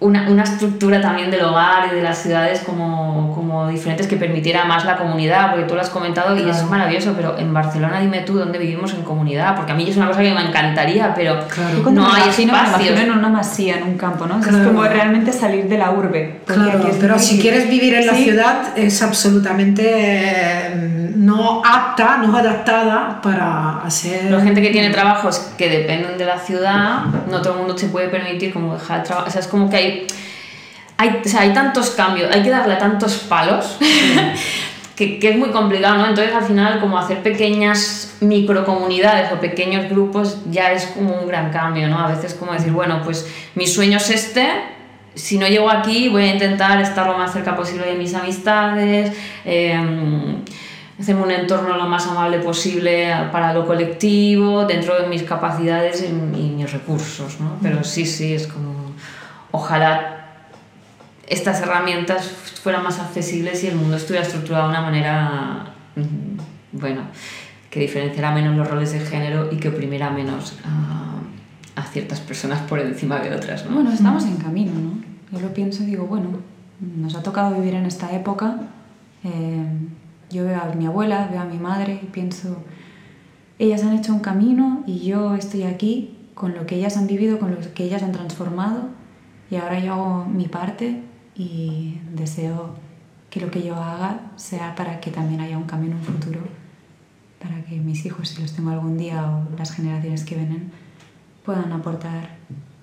Speaker 2: una, una, estructura también del hogar y de las ciudades como, como, diferentes que permitiera más la comunidad, porque tú lo has comentado y es maravilloso, pero en Barcelona dime tú dónde vivimos en comunidad, porque a mí es una cosa que me encantaría, pero no hay espacios.
Speaker 1: en una masía, en un campo, ¿no? Es como realmente salir de la urbe.
Speaker 3: Claro, pero si quieres vivir en la ciudad es absolutamente no apta, no adaptada para hacer...
Speaker 2: La gente que tiene trabajos que dependen de la ciudad, no todo el mundo se puede permitir como dejar el trabajo, o sea, es como que hay, hay, o sea, hay tantos cambios, hay que darle tantos palos. Que, que, es muy complicado, ¿no? Entonces al final como hacer pequeñas microcomunidades o pequeños grupos ya es como un gran cambio, ¿no? A veces como decir, bueno, pues mi sueño es este, si no llego aquí voy a intentar estar lo más cerca posible de mis amistades, eh, hacerme un entorno lo más amable posible para lo colectivo, dentro de mis capacidades y, mis recursos, ¿no? Pero sí, sí, es como, ojalá estas herramientas fueran más accesibles y el mundo estuviera estructurado de una manera, mm, bueno, que diferenciara menos los roles de género y que oprimiera menos a, ciertas personas por encima de otras, ¿no?
Speaker 1: Bueno, estamos en camino, ¿no? Yo lo pienso y digo, bueno, nos ha tocado vivir en esta época. Eh, yo veo a mi abuela, veo a mi madre y pienso, ellas han hecho un camino y yo estoy aquí con lo que ellas han vivido, con lo que ellas han transformado y ahora yo hago mi parte y deseo que lo que yo haga sea para que también haya un camino, un futuro, para que mis hijos, si los tengo algún día o las generaciones que vienen, puedan aportar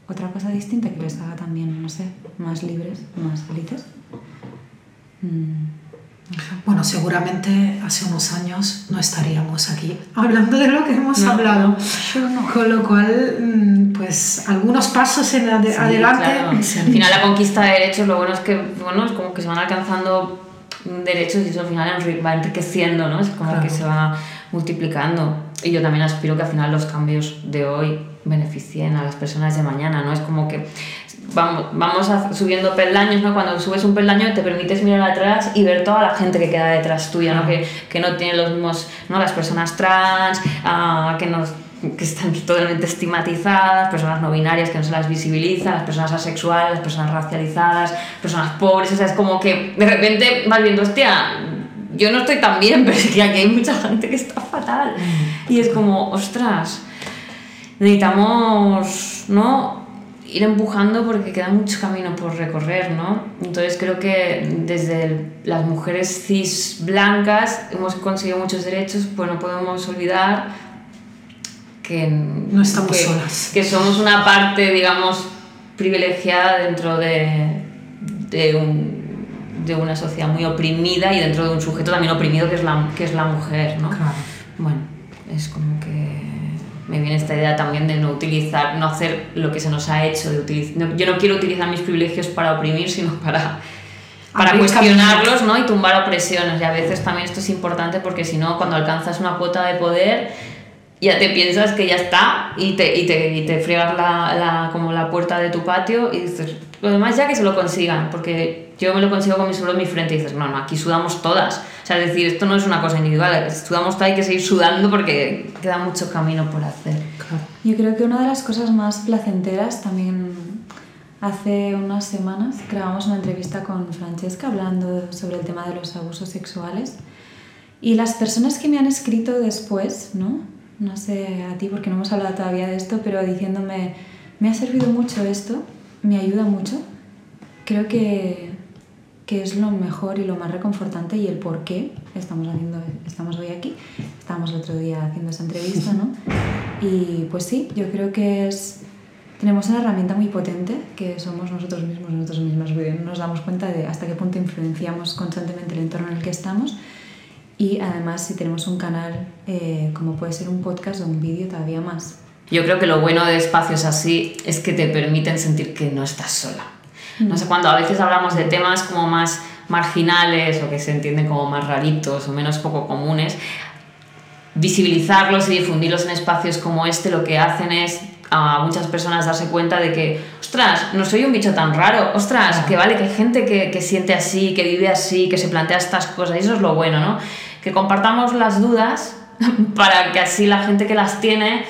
Speaker 1: otra cosa distinta que les haga también, no sé, más libres, más felices. Mm.
Speaker 3: Bueno, seguramente hace unos años no estaríamos aquí hablando de lo que hemos hablado. Con lo cual, mm, pues algunos pasos en adelante.
Speaker 2: Al final la conquista de derechos, lo bueno es que bueno, es como que se van alcanzando derechos y eso al final va enriqueciendo, ¿no? Es como que se va multiplicando. Y yo también aspiro que al final los cambios de hoy beneficien a las personas de mañana, ¿no? Es como que vamos, vamos subiendo peldaños, ¿no? Cuando subes un peldaño te permites mirar atrás y ver toda la gente que queda detrás tuya, ¿no? Que, que no tiene los mismos, ¿no? Las personas trans, uh, que, nos, que están totalmente estigmatizadas, personas no binarias que no se las visibiliza, las personas asexuales, las personas racializadas, personas pobres, o sea, es como que de repente vas viendo, hostia, yo no estoy tan bien, pero es que aquí hay mucha gente que está fatal. Mm. Y es como, ostras, necesitamos, ¿no? Ir empujando porque queda mucho camino por recorrer, ¿no? Entonces creo que desde las mujeres cis blancas hemos conseguido muchos derechos, pues no podemos olvidar que
Speaker 3: no estamos solas.
Speaker 2: Que somos una parte, digamos, privilegiada dentro de, de un de una sociedad muy oprimida y dentro de un sujeto también oprimido que es la, que es la mujer, ¿no?
Speaker 3: Claro.
Speaker 2: Bueno, es como que me viene esta idea también de no utilizar, no hacer lo que se nos ha hecho, de utilizar, yo no quiero utilizar mis privilegios para oprimir, sino para, para cuestionarlos ¿no? y tumbar opresiones. Y a veces también esto es importante porque si no, cuando alcanzas una cuota de poder, ya te piensas que ya está y te, y te, y te friegas la, la, como la puerta de tu patio y dices, lo demás ya que se lo consigan, porque yo me lo consigo con mi sudor en mi frente y dices, no, no, aquí sudamos todas. O sea, es decir, esto no es una cosa individual, sudamos todas, hay que seguir sudando porque queda mucho camino por hacer.
Speaker 1: Yo creo que una de las cosas más placenteras también hace unas semanas grabamos una entrevista con Francesca hablando sobre el tema de los abusos sexuales y las personas que me han escrito después, ¿no? No sé a ti porque no hemos hablado todavía de esto, pero diciéndome, me ha servido mucho esto, me ayuda mucho, creo que, que es lo mejor y lo más reconfortante y el por qué estamos, haciendo, estamos hoy aquí. Estábamos el otro día haciendo esa entrevista, ¿no? Y pues sí, yo creo que es... Tenemos una herramienta muy potente que somos nosotros mismos, nosotros mismas, nos damos cuenta de hasta qué punto influenciamos constantemente el entorno en el que estamos y además si tenemos un canal eh, como puede ser un podcast o un vídeo todavía más.
Speaker 2: Yo creo que lo bueno de espacios así es que te permiten sentir que no estás sola. No sé, cuando a veces hablamos de temas como más marginales o que se entienden como más raritos o menos poco comunes, visibilizarlos y difundirlos en espacios como este lo que hacen es a muchas personas darse cuenta de que, ostras, no soy un bicho tan raro, ostras, que vale, que hay gente que, que siente así, que vive así, que se plantea estas cosas, y eso es lo bueno, ¿no? Que compartamos las dudas para que así la gente que las tiene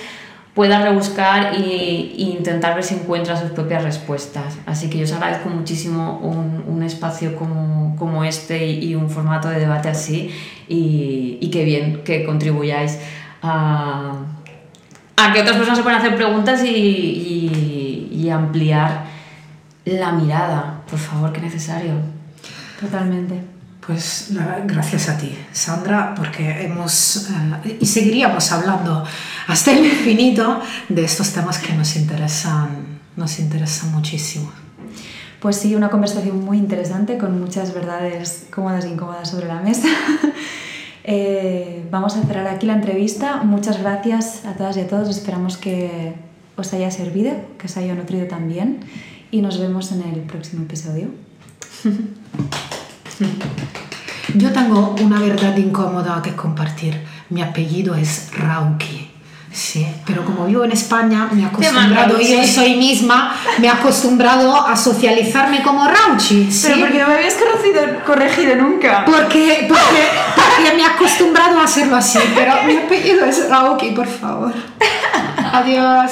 Speaker 2: pueda rebuscar y, intentar ver si encuentra sus propias respuestas. Así que yo os agradezco muchísimo un, un espacio como, como este y, y, un formato de debate así y, y qué bien que contribuyáis a, a, que otras personas se puedan hacer preguntas y, y ampliar la mirada. Por favor, qué necesario.
Speaker 1: Totalmente.
Speaker 3: Pues gracias a ti, Sandra, porque hemos uh, y seguiríamos hablando hasta el infinito de estos temas que nos interesan, nos interesan muchísimo.
Speaker 1: Pues sí, una conversación muy interesante con muchas verdades cómodas e incómodas sobre la mesa. Eh, vamos a cerrar aquí la entrevista. Muchas gracias a todas y a todos. Esperamos que os haya servido, que os haya nutrido también y nos vemos en el próximo episodio.
Speaker 3: Yo tengo una verdad incómoda que compartir. Mi apellido es Rauki. Sí, pero como vivo en España, me he acostumbrado, yo soy misma, me he acostumbrado a socializarme como Rauchi. ¿sí?
Speaker 1: Pero porque no me habías corregido, corregido nunca.
Speaker 3: Porque, porque, porque me he acostumbrado a hacerlo así, pero mi apellido es Rauki, por favor. Adiós.